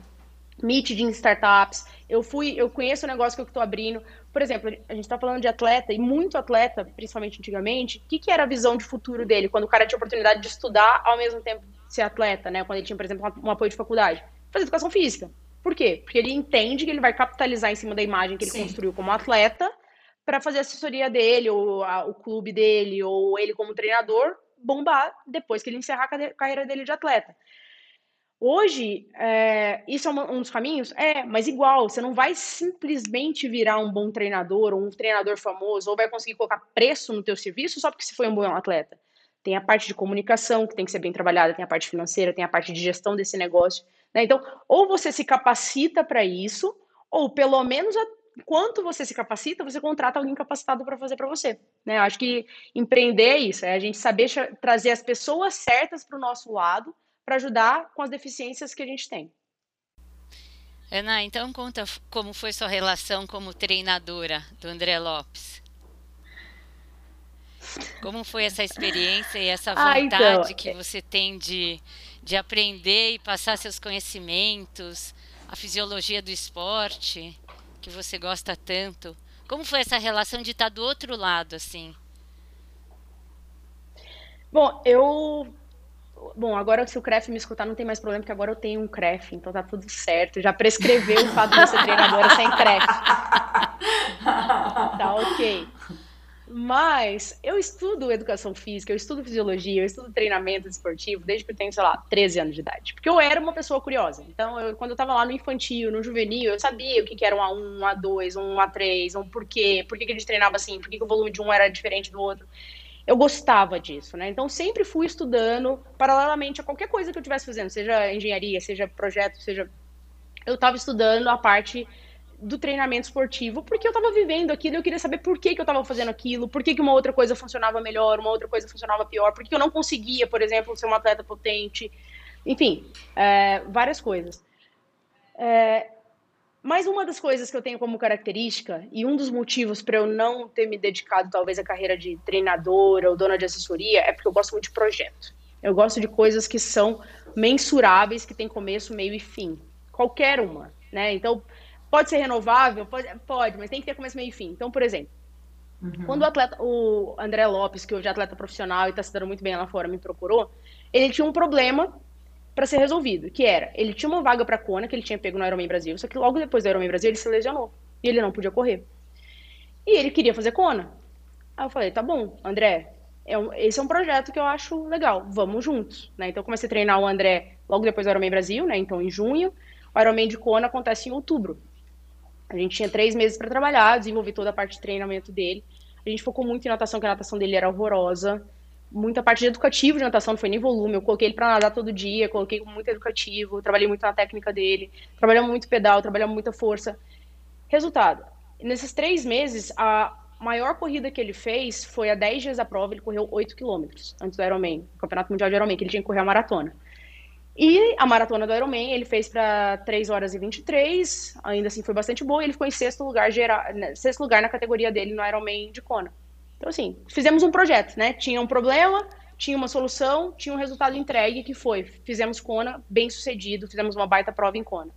Meet de startups. Eu fui, eu conheço o negócio que eu estou abrindo. Por exemplo, a gente está falando de atleta e muito atleta, principalmente antigamente. O que, que era a visão de futuro dele quando o cara tinha oportunidade de estudar ao mesmo tempo ser atleta, né? Quando ele tinha, por exemplo, um apoio de faculdade, fazer educação física. Por quê? Porque ele entende que ele vai capitalizar em cima da imagem que ele Sim. construiu como atleta para fazer a assessoria dele, ou a, o clube dele, ou ele como treinador bombar depois que ele encerrar a carreira dele de atleta. Hoje, é, isso é um dos caminhos? É, mas igual, você não vai simplesmente virar um bom treinador ou um treinador famoso ou vai conseguir colocar preço no teu serviço só porque você foi um bom atleta. Tem a parte de comunicação que tem que ser bem trabalhada, tem a parte financeira, tem a parte de gestão desse negócio. Né? Então, ou você se capacita para isso, ou pelo menos enquanto você se capacita, você contrata alguém capacitado para fazer para você. Né? Acho que empreender é isso, é a gente saber trazer as pessoas certas para o nosso lado para ajudar com as deficiências que a gente tem. Ana, então conta como foi sua relação como treinadora do André Lopes. Como foi essa experiência e essa vontade ah, então, que você tem de, de aprender e passar seus conhecimentos, a fisiologia do esporte, que você gosta tanto? Como foi essa relação de estar do outro lado, assim? Bom, eu Bom, agora se o CREF me escutar, não tem mais problema, porque agora eu tenho um CREF, então tá tudo certo. Já prescreveu o fato de ser treinadora sem CREF. Tá ok. Mas eu estudo educação física, eu estudo fisiologia, eu estudo treinamento esportivo desde que eu tenho, sei lá, 13 anos de idade. Porque eu era uma pessoa curiosa. Então, eu, quando eu tava lá no infantil, no juvenil, eu sabia o que, que era um A1, um A2, um A3, um porquê, por que, que a gente treinava assim, por que, que o volume de um era diferente do outro. Eu gostava disso, né? Então, sempre fui estudando paralelamente a qualquer coisa que eu estivesse fazendo, seja engenharia, seja projeto, seja. Eu estava estudando a parte do treinamento esportivo, porque eu estava vivendo aquilo eu queria saber por que, que eu estava fazendo aquilo, por que, que uma outra coisa funcionava melhor, uma outra coisa funcionava pior, por que eu não conseguia, por exemplo, ser um atleta potente, enfim, é, várias coisas. É, mas uma das coisas que eu tenho como característica, e um dos motivos para eu não ter me dedicado talvez à carreira de treinadora ou dona de assessoria, é porque eu gosto muito de projeto. Eu gosto de coisas que são mensuráveis, que tem começo, meio e fim. Qualquer uma, né? Então, Pode ser renovável? Pode, pode, mas tem que ter começo, meio e fim. Então, por exemplo, uhum. quando o atleta, o André Lopes, que hoje é atleta profissional e está se dando muito bem lá fora, me procurou, ele tinha um problema para ser resolvido, que era, ele tinha uma vaga para Kona que ele tinha pego no Ironman Brasil, só que logo depois do Ironman Brasil ele se lesionou e ele não podia correr. E ele queria fazer Kona. Aí eu falei, tá bom, André, é um, esse é um projeto que eu acho legal, vamos juntos, né? Então eu comecei a treinar o André logo depois do Ironman Brasil, né? Então em junho, o Ironman de Kona acontece em outubro. A gente tinha três meses para trabalhar, desenvolver toda a parte de treinamento dele. A gente focou muito em natação, que a natação dele era horrorosa. Muita parte educativo de natação, foi nem volume. Eu coloquei ele para nadar todo dia, coloquei muito educativo, trabalhei muito na técnica dele, trabalhamos muito pedal, trabalhamos muita força. Resultado: nesses três meses, a maior corrida que ele fez foi a 10 dias da prova, ele correu 8 quilômetros antes do Ironman, Campeonato Mundial de Ironman, que ele tinha que correr a maratona. E a maratona do Ironman ele fez para 3 horas e 23, ainda assim foi bastante boa, e ele ficou em sexto lugar, geral, né, sexto lugar na categoria dele no Ironman de Kona. Então, assim, fizemos um projeto, né? Tinha um problema, tinha uma solução, tinha um resultado entregue, que foi, fizemos Kona bem sucedido, fizemos uma baita prova em Kona.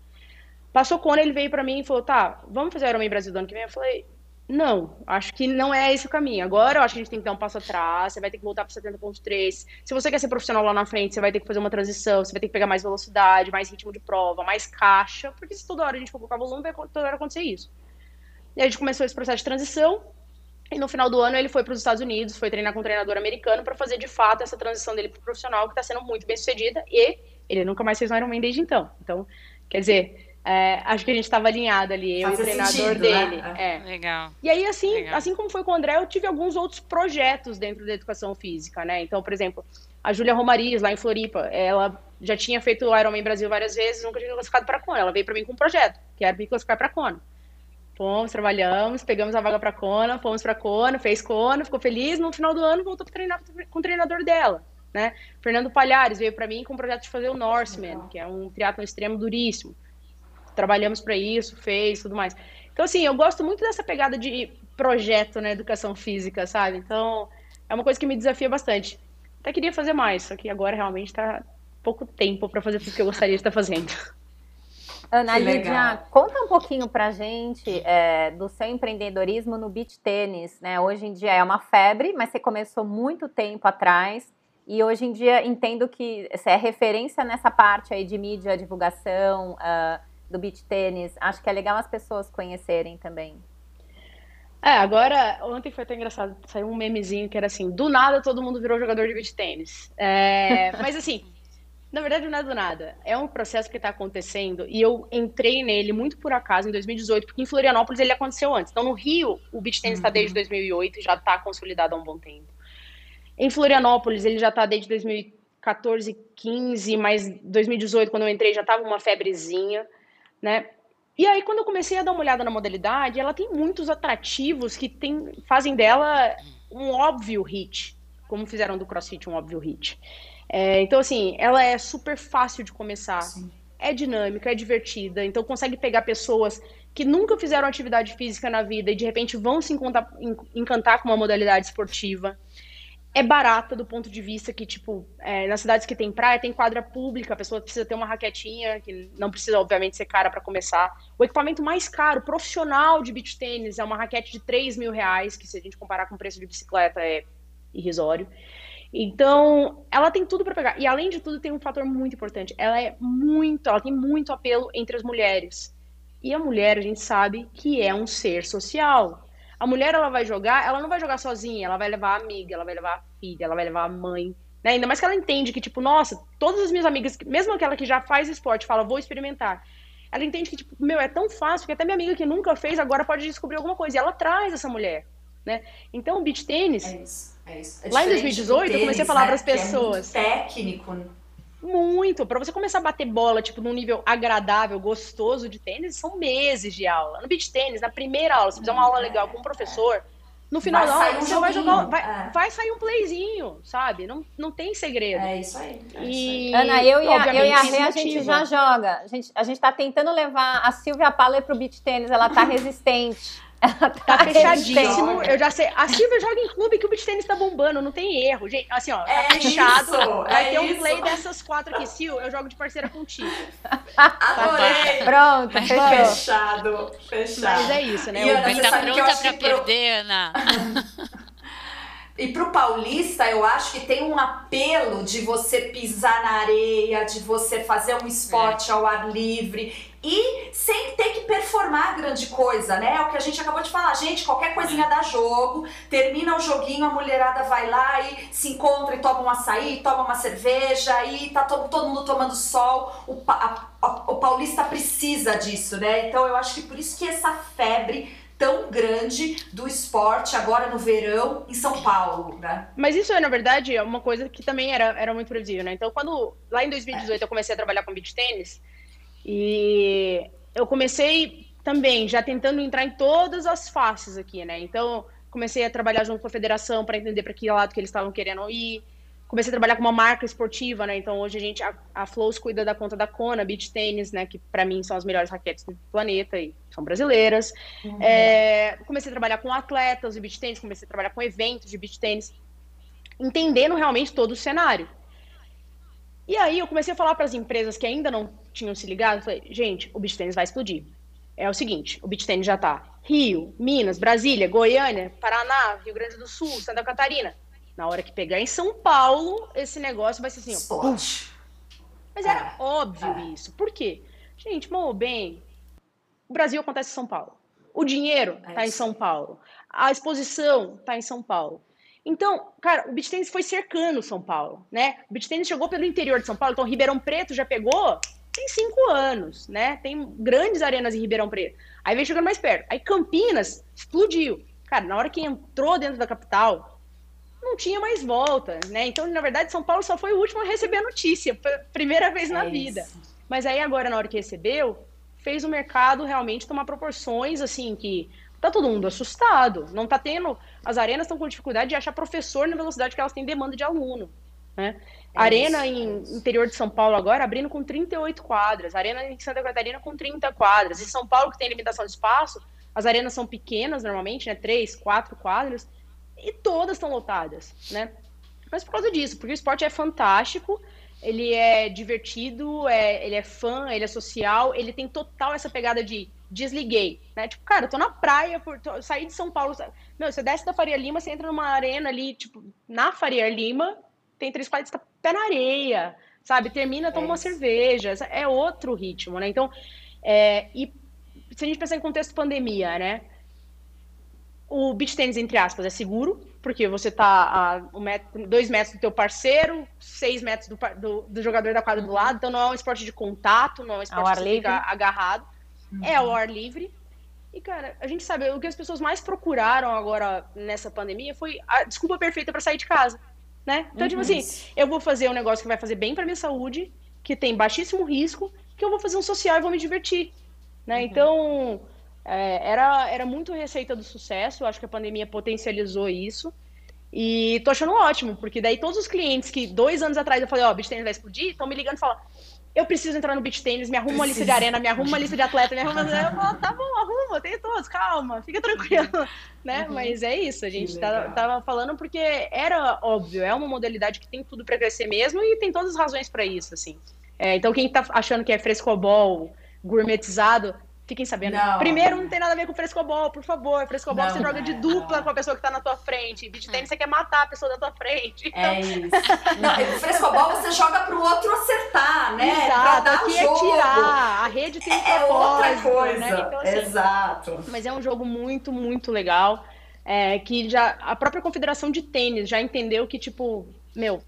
Passou Kona, ele veio para mim e falou, tá, vamos fazer Ironman Brasil do ano que vem? Eu falei, não, acho que não é esse o caminho. Agora eu acho que a gente tem que dar um passo atrás, você vai ter que voltar para 70.3. Se você quer ser profissional lá na frente, você vai ter que fazer uma transição, você vai ter que pegar mais velocidade, mais ritmo de prova, mais caixa, porque se toda hora a gente for colocar volume, vai toda hora acontecer isso. E a gente começou esse processo de transição, e no final do ano ele foi para os Estados Unidos, foi treinar com um treinador americano para fazer de fato essa transição dele para o profissional, que está sendo muito bem sucedida, e ele nunca mais fez um Ironman desde então. Então, quer dizer, é, acho que a gente estava alinhado ali, eu e o treinador sentido, dele. Né? É. Legal. E aí, assim, Legal. assim como foi com o André, eu tive alguns outros projetos dentro da educação física, né? Então, por exemplo, a Júlia Romariz, lá em Floripa, ela já tinha feito o Ironman Brasil várias vezes, nunca tinha classificado para Kona. Ela veio para mim com um projeto, que era me classificar para Kona. Fomos, trabalhamos, pegamos a vaga para Kona, fomos para Kona, fez Kona, ficou feliz. No final do ano, voltou para treinar com o treinador dela, né? Fernando Palhares veio para mim com o projeto de fazer o Norseman, que é um triatlo extremo duríssimo trabalhamos para isso, fez, tudo mais. Então, assim, eu gosto muito dessa pegada de projeto na educação física, sabe? Então, é uma coisa que me desafia bastante. Até queria fazer mais, só que agora realmente está pouco tempo para fazer tudo que eu gostaria de estar fazendo. Ana Lídia, conta um pouquinho pra gente é, do seu empreendedorismo no beach tênis, né? Hoje em dia é uma febre, mas você começou muito tempo atrás e hoje em dia entendo que você é referência nessa parte aí de mídia, divulgação, uh, do beach tênis. Acho que é legal as pessoas conhecerem também. É, agora, ontem foi até engraçado, saiu um memezinho que era assim, do nada todo mundo virou jogador de beach tênis. É, mas assim, na verdade não é do nada, é um processo que está acontecendo e eu entrei nele muito por acaso em 2018, porque em Florianópolis ele aconteceu antes. Então no Rio, o beach tênis está uhum. desde 2008 e já está consolidado há um bom tempo. Em Florianópolis ele já está desde 2014, 15, mas 2018 quando eu entrei já estava uma febrezinha né? E aí, quando eu comecei a dar uma olhada na modalidade, ela tem muitos atrativos que tem, fazem dela um óbvio hit, como fizeram do CrossFit um óbvio hit. É, então, assim, ela é super fácil de começar, Sim. é dinâmica, é divertida, então consegue pegar pessoas que nunca fizeram atividade física na vida e de repente vão se encantar, encantar com uma modalidade esportiva é barata do ponto de vista que, tipo, é, nas cidades que tem praia, tem quadra pública, a pessoa precisa ter uma raquetinha, que não precisa, obviamente, ser cara para começar. O equipamento mais caro, profissional de beach tênis, é uma raquete de 3 mil reais, que se a gente comparar com o preço de bicicleta é irrisório. Então, ela tem tudo para pegar. E além de tudo, tem um fator muito importante. Ela é muito, ela tem muito apelo entre as mulheres. E a mulher, a gente sabe que é um ser social. A mulher, ela vai jogar, ela não vai jogar sozinha, ela vai levar a amiga, ela vai levar a filha, ela vai levar a mãe. Né? Ainda mais que ela entende que, tipo, nossa, todas as minhas amigas, mesmo aquela que já faz esporte, fala, vou experimentar. Ela entende que, tipo, meu, é tão fácil que até minha amiga que nunca fez agora pode descobrir alguma coisa. E ela traz essa mulher, né? Então, o beach tênis. É isso, é. É lá em 2018, tênis, eu comecei a falar né? para as pessoas. é técnico. Muito. Para você começar a bater bola, tipo, num nível agradável, gostoso de tênis, são meses de aula. No beach tênis, na primeira aula, se fizer uma aula legal com um professor, no final Vai da aula, sair um você vai jogar. Vai, é. vai sair um playzinho, sabe? Não, não tem segredo. É isso aí. é E, isso Ana, eu e, a, eu e a Rê, a gente já joga. A gente, a gente tá tentando levar a Silvia Paller pro beach tênis, ela tá resistente. Ela Tá fechadíssimo. Joga. Eu já sei. A Silvia joga em clube que o beach tênis tá bombando, não tem erro. Gente, assim, ó, tá É fechado. isso, vai é ter um isso. play dessas quatro aqui. Sil, eu jogo de parceira contigo. Adorei. Pronto, fechou. Fechado, fechado. Mas é isso, né? E, Ana, O você tá sabe pronta pra que pro- perder, Ana? E pro paulista, eu acho que tem um apelo de você pisar na areia, de você fazer um esporte ao ar livre e sem ter que performar grande coisa, né? É o que a gente acabou de falar. Gente, qualquer coisinha dá jogo, termina o joguinho, a mulherada vai lá e se encontra e toma um açaí, toma uma cerveja e tá to- todo mundo tomando sol. O, a- a- o paulista precisa disso, né? Então eu acho que por isso que essa febre tão grande do esporte agora no verão em São Paulo, né? Mas isso é, na verdade, é uma coisa que também era, era muito previsível, né? Então, quando lá em 2018 eu comecei a trabalhar com beach tênis, e eu comecei também já tentando entrar em todas as faces aqui, né? Então, comecei a trabalhar junto com a federação para entender para que lado que eles estavam querendo ir. Comecei a trabalhar com uma marca esportiva, né? Então, hoje a gente, a, a Flows cuida da conta da Kona, Beach Tênis, né? Que para mim são as melhores raquetes do planeta e são brasileiras. É, comecei a trabalhar com atletas de beach tênis, comecei a trabalhar com eventos de beach tênis, entendendo realmente todo o cenário. E aí eu comecei a falar para as empresas que ainda não tinham se ligado, falei, gente, o beach tênis vai explodir. É o seguinte, o beach tênis já tá Rio, Minas, Brasília, Goiânia, Paraná, Rio Grande do Sul, Santa Catarina. Na hora que pegar em São Paulo, esse negócio vai ser assim, ó, Esporte. mas era É, óbvio é. isso. Por quê? Gente, mal ou bem, o Brasil acontece em São Paulo. O dinheiro É está em isso. São Paulo. A exposição está em São Paulo. Então, cara, o beach tennis foi cercando São Paulo, né? O beach tennis chegou pelo interior de São Paulo, então Ribeirão Preto já pegou tem cinco anos, né? Tem grandes arenas em Ribeirão Preto. Aí veio chegando mais perto. Aí Campinas explodiu. Cara, na hora que entrou dentro da capital, não tinha mais volta, né? Então, na verdade, São Paulo só foi o último a receber a notícia, primeira vez na É vida. Mas aí agora, na hora que recebeu, fez o mercado realmente tomar proporções, assim, que tá todo mundo assustado. Não tá tendo... As arenas estão com dificuldade de achar professor na velocidade que elas têm demanda de aluno, né? É Arena isso, em é interior de São Paulo agora abrindo com 38 quadras. Arena em Santa Catarina com 30 quadras. Em São Paulo, que tem limitação de espaço, as arenas são pequenas normalmente, né? Três, quatro quadras. E todas estão lotadas, né? Mas por causa disso, porque o esporte é fantástico, ele é divertido, é, ele é fã, ele é social, ele tem total essa pegada de desliguei, né? Tipo, cara, eu tô na praia, por, tô, saí de São Paulo. Meu, você desce da Faria Lima, você entra numa arena ali, tipo, na Faria Lima, tem três quadras, você tá pé na areia, sabe? Termina, toma É uma cerveja, é outro ritmo, né? Então, é, e se a gente pensar em contexto pandemia, né? O beach tênis, entre aspas, é seguro, porque você tá a um metro, dois metros do teu parceiro, seis metros do, do, do jogador da quadra do lado, então não é um esporte de contato, não é um esporte ar que você livre. fica agarrado, é ao ar livre. E, cara, a gente sabe, o que as pessoas mais procuraram agora nessa pandemia foi a desculpa perfeita para sair de casa, né? Então, tipo assim, eu vou fazer um negócio que vai fazer bem para minha saúde, que tem baixíssimo risco, que eu vou fazer um social e vou me divertir, né? Então, é, era, era muito receita do sucesso, eu acho que a pandemia potencializou isso. E tô achando ótimo, porque daí todos os clientes que dois anos atrás eu falei, ó, beach tênis vai explodir, estão me ligando e falam, eu preciso entrar no beach tênis, me arruma uma lista de arena, me arruma uma lista de atleta, me arruma. Eu falo, tá bom, arruma, tem todos, calma, fica tranquilo, né? Mas é isso, a gente tá, tava falando porque era óbvio, é uma modalidade que tem tudo para crescer mesmo e tem todas as razões para isso, assim. É, então quem tá achando que é frescobol, gourmetizado, fiquem sabendo. Não. Primeiro, não tem nada a ver com frescobol, por favor. Frescobol Não, você joga de é, dupla não. com a pessoa que tá na tua frente. Beach tênis você quer matar a pessoa da tua frente. Então, É isso. Não, o frescobol você joga pro outro acertar, né? Exato, pra aqui é tirar. A rede tem um é outra né? coisa. Né? Então, assim, Exato. Mas é um jogo muito, muito legal. É, que já a própria confederação de tênis já entendeu que, tipo, meu, é,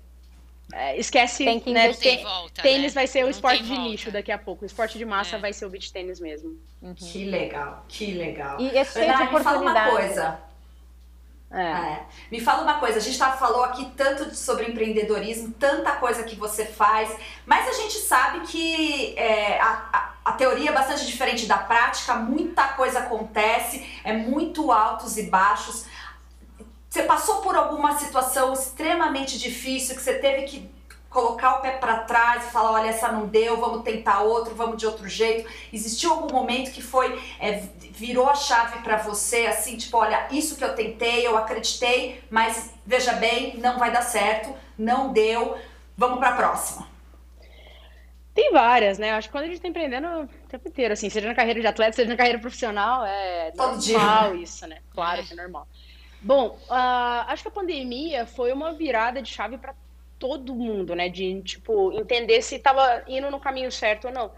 esquece, Tem que né? tê- volta, tênis né? vai ser o Não esporte tem de nicho daqui a pouco. O esporte de massa É. vai ser o beach tênis mesmo. Que legal, que legal. E é cheio de me fala uma coisa. É. É. Me fala uma coisa, a gente tá, falou aqui tanto de- sobre empreendedorismo, tanta coisa que você faz, mas a gente sabe que é, a, a- a teoria é bastante diferente da prática, muita coisa acontece, é muito altos e baixos. Você passou por alguma situação extremamente difícil que você teve que colocar o pé para trás e falar, olha, essa não deu, vamos tentar outro, vamos de outro jeito. Existiu algum momento que foi é, virou a chave para você, assim, tipo, olha, isso que eu tentei, eu acreditei, mas veja bem, não vai dar certo, não deu, vamos para a próxima. Tem várias, né? Acho que quando a gente tá empreendendo o tempo inteiro, assim, seja na carreira de atleta, seja na carreira profissional, é Todo normal isso, né? Claro que é normal. Bom, ah, acho que a pandemia foi uma virada de chave para todo mundo, né? De, tipo, entender se tava indo no caminho certo ou não.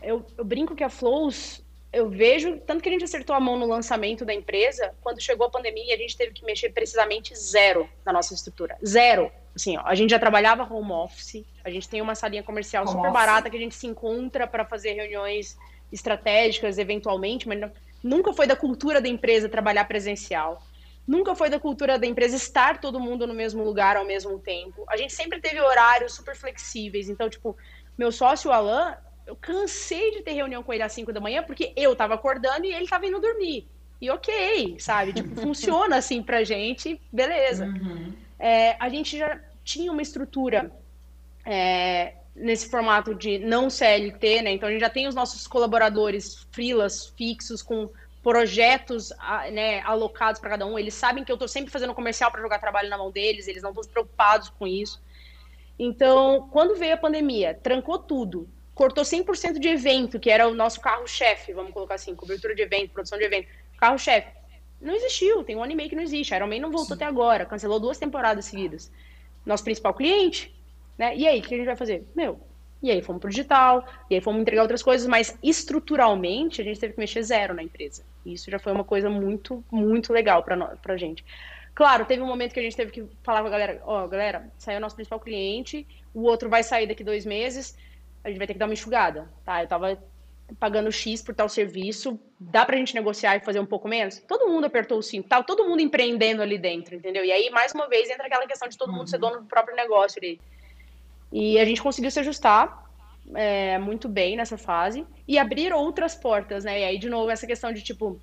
Eu, eu brinco que a Flows, eu vejo, tanto que a gente acertou a mão no lançamento da empresa, quando chegou a pandemia, a gente teve que mexer precisamente zero na nossa estrutura. Zero. Assim, ó, a gente já trabalhava home office, a gente tem uma salinha comercial Home super office. barata que a gente se encontra para fazer reuniões estratégicas, eventualmente, mas não- nunca foi da cultura da empresa trabalhar presencial. Nunca foi da cultura da empresa estar todo mundo no mesmo lugar ao mesmo tempo. A gente sempre teve horários super flexíveis. Então, tipo, meu sócio, o Alan, eu cansei de ter reunião com ele às 5 da manhã, porque eu tava acordando e ele tava indo dormir. E ok, sabe? Tipo, funciona assim pra gente, beleza. Uhum. É, a gente já tinha uma estrutura é, nesse formato de não CLT, né? Então a gente já tem os nossos colaboradores freelas fixos com projetos né, alocados para cada um. Eles sabem que eu estou sempre fazendo comercial para jogar trabalho na mão deles, eles não estão preocupados com isso. Então, quando veio a pandemia, trancou tudo, cortou 100% de evento, que era o nosso carro-chefe, vamos colocar assim, cobertura de evento, produção de evento, carro-chefe. Não existiu, tem um ano e meio que não existe. Iron Man não voltou até agora, cancelou duas temporadas seguidas. Nosso principal cliente, né? E aí, o que a gente vai fazer? Meu, e aí fomos pro digital, e aí fomos entregar outras coisas, mas estruturalmente a gente teve que mexer zero na empresa. E isso já foi uma coisa muito, muito legal pra, nós, pra gente. Claro, teve um momento que a gente teve que falar com a galera, ó, galera, saiu o nosso principal cliente, o outro vai sair daqui dois meses, a gente vai ter que dar uma enxugada, tá? Eu tava pagando X por tal serviço, dá pra gente negociar e fazer um pouco menos? Todo mundo apertou o cinto, tá? Todo mundo empreendendo ali dentro, entendeu? E aí, mais uma vez, entra aquela questão de todo mundo ser dono do próprio negócio ali. E a gente conseguiu se ajustar é, muito bem nessa fase e abrir outras portas, né? E aí, de novo, essa questão de, tipo,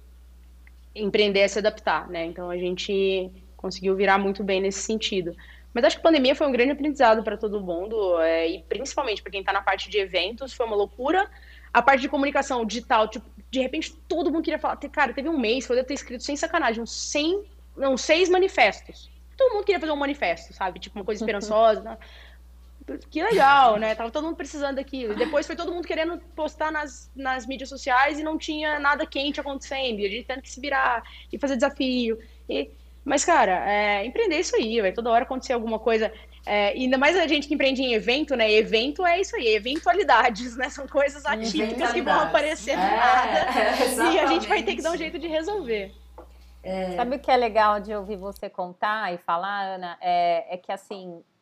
empreender é se adaptar, né? Então, a gente conseguiu virar muito bem nesse sentido. Mas acho que a pandemia foi um grande aprendizado para todo mundo, é, e principalmente para quem está na parte de eventos, foi uma loucura. A parte de comunicação digital, tipo, de repente todo mundo queria falar. Cara, teve um mês que eu devo ter escrito sem sacanagem, uns 100, não, seis manifestos. Todo mundo queria fazer um manifesto, sabe? Tipo, uma coisa esperançosa. né? Que legal, né? Tava todo mundo precisando daquilo. E depois foi todo mundo querendo postar nas, nas mídias sociais e não tinha nada quente acontecendo. E a gente tendo que se virar e fazer desafio. E... Mas, cara, é, empreender é isso aí, vai toda hora acontecer alguma coisa. É, ainda mais a gente que empreende em evento, né? Evento é isso aí, eventualidades, né? São coisas atípicas que vão aparecer do É, nada. E a gente vai ter que dar um jeito de resolver. Sabe o que é legal de ouvir você contar e falar, Ana? É, é que assim, é,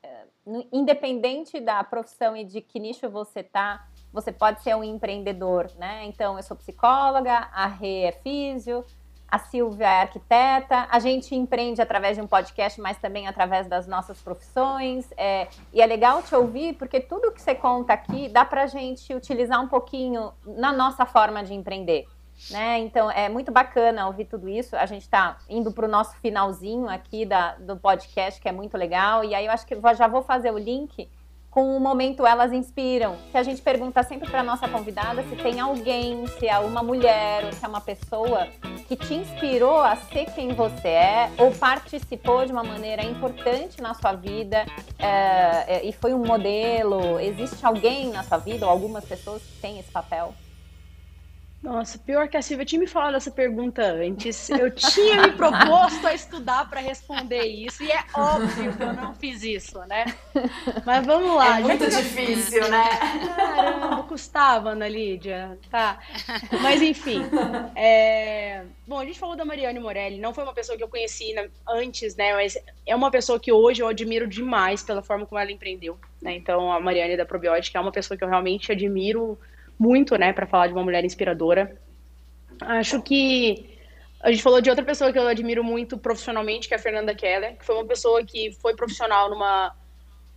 independente da profissão e de que nicho você tá, você pode ser um empreendedor, né? Então, eu sou psicóloga, a Rê é físio, a Silvia é arquiteta, a gente empreende através de um podcast, mas também através das nossas profissões. é, e é legal te ouvir, porque tudo que você conta aqui dá pra gente utilizar um pouquinho na nossa forma de empreender. Né? Então é muito bacana ouvir tudo isso. A gente está indo para o nosso finalzinho aqui da, do podcast, que é muito legal. E aí eu acho que já vou fazer o link com o momento Elas Inspiram, que a gente pergunta sempre para nossa convidada se tem alguém, se é uma mulher, ou se é uma pessoa que te inspirou a ser quem você é, ou participou de uma maneira importante na sua vida é, e foi um modelo. Existe alguém na sua vida, ou algumas pessoas que têm esse papel? Nossa, pior que a Silvia tinha me falado essa pergunta antes. Eu tinha me proposto a estudar para responder isso, e é óbvio que eu não fiz isso, né? Mas vamos lá. É muito difícil, né? Caramba, custava, Ana Lídia. Tá. Mas enfim. É... Bom, a gente falou da Mariane Morelli. Não foi uma pessoa que eu conheci antes, né? Mas é uma pessoa que hoje eu admiro demais pela forma como ela empreendeu. Né? Então, a Mariane da Probiótica é uma pessoa que eu realmente admiro muito, né, para falar de uma mulher inspiradora. Acho que a gente falou de outra pessoa que eu admiro muito profissionalmente, que é a Fernanda Keller, que foi uma pessoa que foi profissional numa,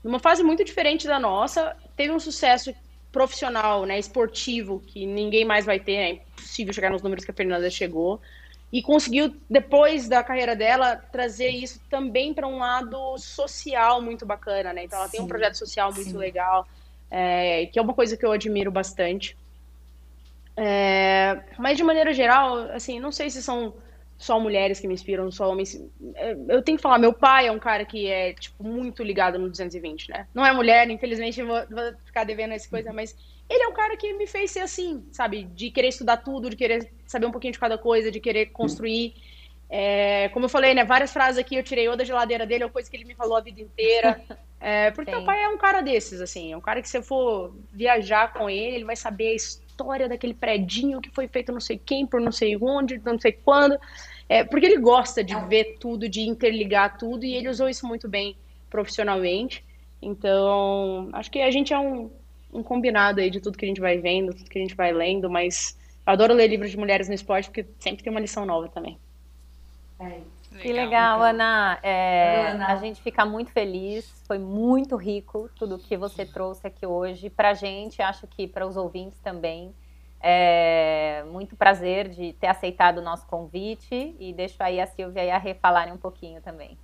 numa fase muito diferente da nossa, teve um sucesso profissional, né, esportivo, que ninguém mais vai ter, é impossível chegar nos números que a Fernanda chegou, e conseguiu, depois da carreira dela, trazer isso também para um lado social muito bacana, né, então ela sim, tem um projeto social muito sim. legal, é, que é uma coisa que eu admiro bastante. É, mas de maneira geral, assim, não sei se são só mulheres que me inspiram, só homens. É, eu tenho que falar, meu pai é um cara que é, tipo, muito ligado no 220, né? Não é mulher, infelizmente vou, vou ficar devendo essa coisa, mas ele é um cara que me fez ser assim, sabe? De querer estudar tudo, de querer saber um pouquinho de cada coisa, de querer construir. É, como eu falei, né? Várias frases aqui eu tirei ou da geladeira dele, ou coisa que ele me falou a vida inteira. É, porque Sim. o pai é um cara desses, assim. É um cara que se você for viajar com ele, ele vai saber a história daquele predinho que foi feito não sei quem, por não sei onde, não sei quando. É, porque ele gosta de ver tudo, de interligar tudo, e ele usou isso muito bem profissionalmente. Então, acho que a gente é um, um combinado aí de tudo que a gente vai vendo, tudo que a gente vai lendo, mas eu adoro ler livros de mulheres no esporte, porque sempre tem uma lição nova também. É. Que legal, Ana. É, Ana. A gente fica muito feliz. Foi muito rico tudo que você trouxe aqui hoje para a gente. Acho que para os ouvintes também. É muito prazer de ter aceitado o nosso convite e deixo aí a Silvia e a Rê falarem um pouquinho também.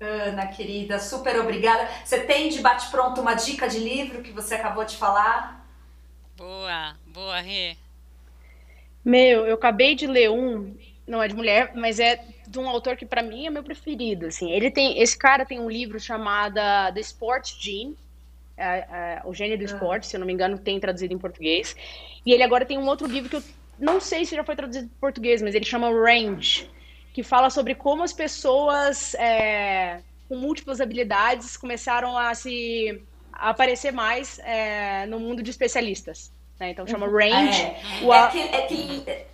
Ana, querida, super obrigada. Você tem de bate-pronto uma dica de livro que você acabou de falar? Boa, boa, Rê. Meu, eu acabei de ler um, não é de mulher, mas é de um autor que para mim é meu preferido, assim. Ele tem, esse cara tem um livro chamado The Sport Gene, é, é, o gênio do ah. esporte, se eu não me engano, tem traduzido em português. E ele agora tem um outro livro que eu não sei se já foi traduzido em português, mas ele chama Range, que fala sobre como as pessoas é, com múltiplas habilidades começaram a se a aparecer mais é, no mundo de especialistas. Né? Então chama uhum. Range. É, o, é que, é que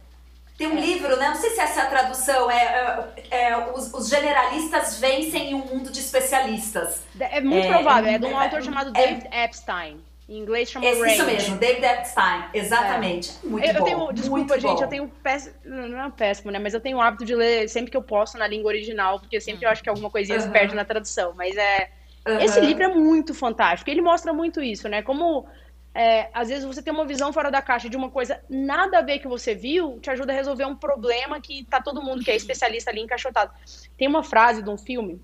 tem um é. livro, né? Não sei se essa é a tradução. É, é, é os, os, generalistas vencem em um mundo de especialistas. É muito provável. É de um autor chamado David Epstein. Em inglês chama Esse, Isso mesmo, David Epstein, exatamente. É. Muito eu, bom. Eu tenho, desculpa, muito gente, bom. eu tenho péssimo, não é péssimo, né? Mas eu tenho o hábito de ler sempre que eu posso na língua original, porque sempre eu acho que alguma coisinha uhum. se perde na tradução. Mas é. Uhum. Esse livro é muito fantástico. Ele mostra muito isso, né? Como é, às vezes você tem uma visão fora da caixa de uma coisa nada a ver que você viu, te ajuda a resolver um problema que tá todo mundo que é especialista ali encaixotado. Tem uma frase de um filme,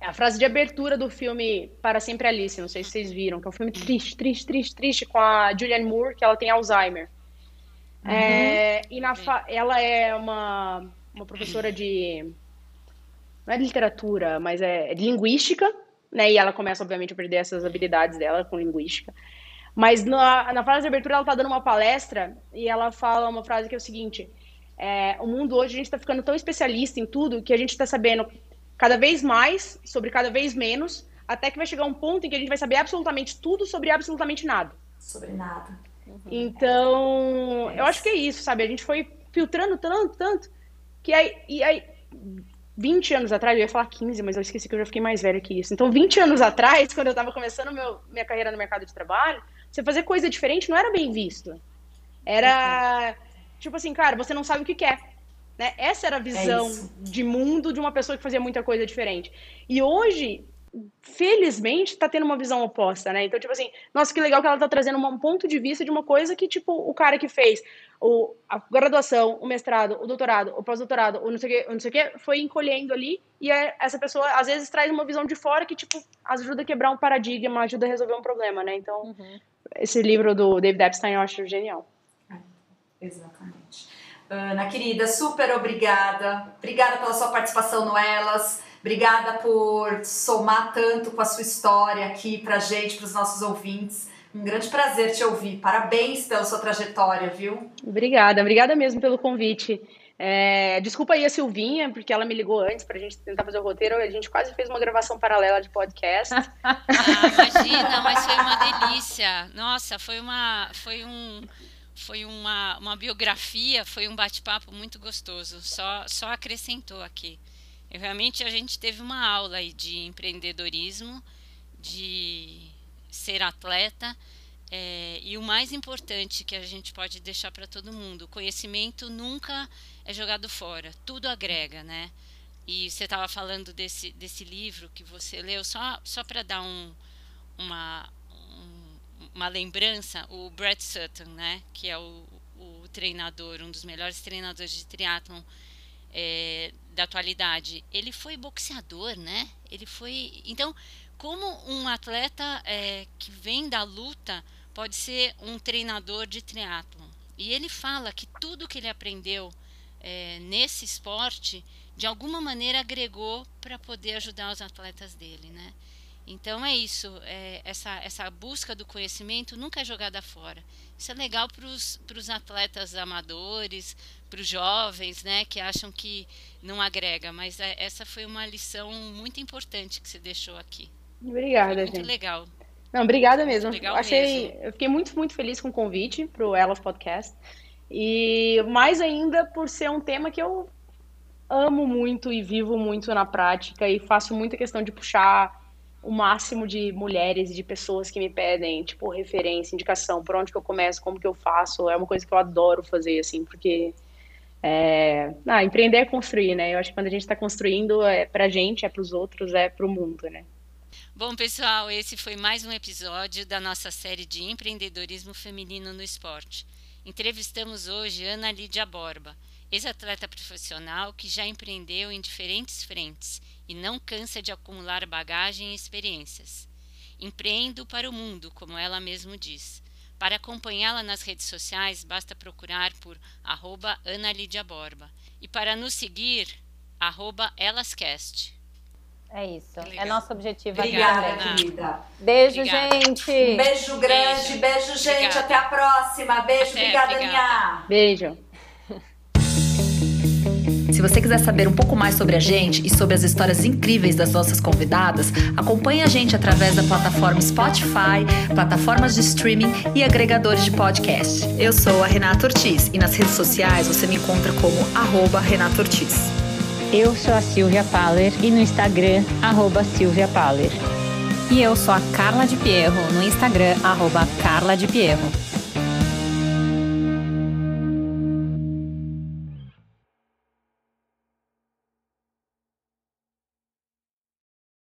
é a frase de abertura do filme Para Sempre Alice, não sei se vocês viram, que é um filme triste, triste, triste, triste, com a Julianne Moore, que ela tem Alzheimer. Uhum. É, e na ela é uma, uma professora de. Não é de literatura, mas é de linguística, né? E ela começa, obviamente, a perder essas habilidades dela com linguística. Mas na, na frase de abertura ela tá dando uma palestra e ela fala uma frase que é o seguinte: é, o mundo hoje a gente está ficando tão especialista em tudo que a gente está sabendo cada vez mais sobre cada vez menos, até que vai chegar um ponto em que a gente vai saber absolutamente tudo sobre absolutamente nada. Sobre nada. Uhum. Então, é eu acho que é isso, sabe? A gente foi filtrando tanto, tanto, que aí, e aí 20 anos atrás, eu ia falar 15, mas eu esqueci que eu já fiquei mais velha que isso. Então, 20 anos atrás, quando eu estava começando meu, minha carreira no mercado de trabalho, você fazer coisa diferente não era bem visto. Era tipo assim, cara, você não sabe o que quer. Né? Essa era a visão é de mundo de uma pessoa que fazia muita coisa diferente. E hoje, felizmente, está tendo uma visão oposta, né? Então, tipo assim, nossa, que legal que ela está trazendo um ponto de vista de uma coisa que, tipo, o cara que fez o, a graduação, o mestrado, o doutorado, o pós-doutorado, o não sei o que, não sei o que, foi encolhendo ali, e é, essa pessoa, às vezes, traz uma visão de fora que, tipo, ajuda a quebrar um paradigma, ajuda a resolver um problema, né? Então, uhum. Esse livro do David Epstein eu acho genial. É, exatamente. Ana, querida, super obrigada. Obrigada pela sua participação no Elas. Obrigada por somar tanto com a sua história aqui pra gente, para os nossos ouvintes. Um grande prazer te ouvir. Parabéns pela sua trajetória, viu? Obrigada, obrigada mesmo pelo convite. É, desculpa aí a Silvinha, porque ela me ligou antes para a gente tentar fazer o roteiro. A gente quase fez uma gravação paralela de podcast. ah, imagina, mas foi uma delícia. Nossa, foi uma, foi um, foi uma, uma biografia, foi um bate-papo muito gostoso. Só, só acrescentou aqui. Eu, realmente a gente teve uma aula aí de empreendedorismo, de ser atleta é, e o mais importante que a gente pode deixar para todo mundo, o conhecimento nunca é jogado fora, tudo agrega, né? E você estava falando desse, desse livro que você leu, só, só para dar um, uma, um, uma lembrança, o Brett Sutton, né? Que é o, o treinador, um dos melhores treinadores de triatlon é, da atualidade. Ele foi boxeador, né? Ele foi... Então, como um atleta é, que vem da luta pode ser um treinador de triatlon. E ele fala que tudo que ele aprendeu é, nesse esporte, de alguma maneira agregou para poder ajudar os atletas dele, né? Então é isso, é, essa, essa busca do conhecimento nunca é jogada fora. Isso é legal para os atletas amadores, para os jovens, né, que acham que não agrega, mas é, essa foi uma lição muito importante que você deixou aqui. Obrigada, foi muito gente. legal. Não, obrigada mesmo. Legal Achei, mesmo. eu fiquei muito, muito feliz com o convite para o Elas Podcast. E mais ainda por ser um tema que eu amo muito e vivo muito na prática e faço muita questão de puxar o máximo de mulheres e de pessoas que me pedem, tipo, referência, indicação, por onde que eu começo, como que eu faço, é uma coisa que eu adoro fazer, assim, porque é... ah, empreender é construir, né? Eu acho que quando a gente está construindo, é pra gente, é pros outros, é pro mundo, né? Bom, pessoal, esse foi mais um episódio da nossa série de empreendedorismo feminino no esporte. Entrevistamos hoje Ana Lídia Borba, ex-atleta profissional que já empreendeu em diferentes frentes e não cansa de acumular bagagem e experiências. Empreendo para o mundo, como ela mesmo diz. Para acompanhá-la nas redes sociais, basta procurar por arroba Ana Lídia Borba. E para nos seguir, arroba Elascast. É isso. É nosso objetivo Obrigada, aqui. querida. Beijo, obrigada. gente. Um beijo grande, beijo, beijo gente. Obrigada. Até a próxima. Beijo, Até, obrigada, Aninha. Beijo. Se você quiser saber um pouco mais sobre a gente e sobre as histórias incríveis das nossas convidadas, acompanhe a gente através da plataforma Spotify, plataformas de streaming e agregadores de podcast. Eu sou a Renata Ortiz e nas redes sociais você me encontra como arroba Renata Ortiz. Eu sou a Silvia Paller e no Instagram, arroba Silvia Paller. E eu sou a Carla de Pierro, no Instagram, arroba Carla de Pierro.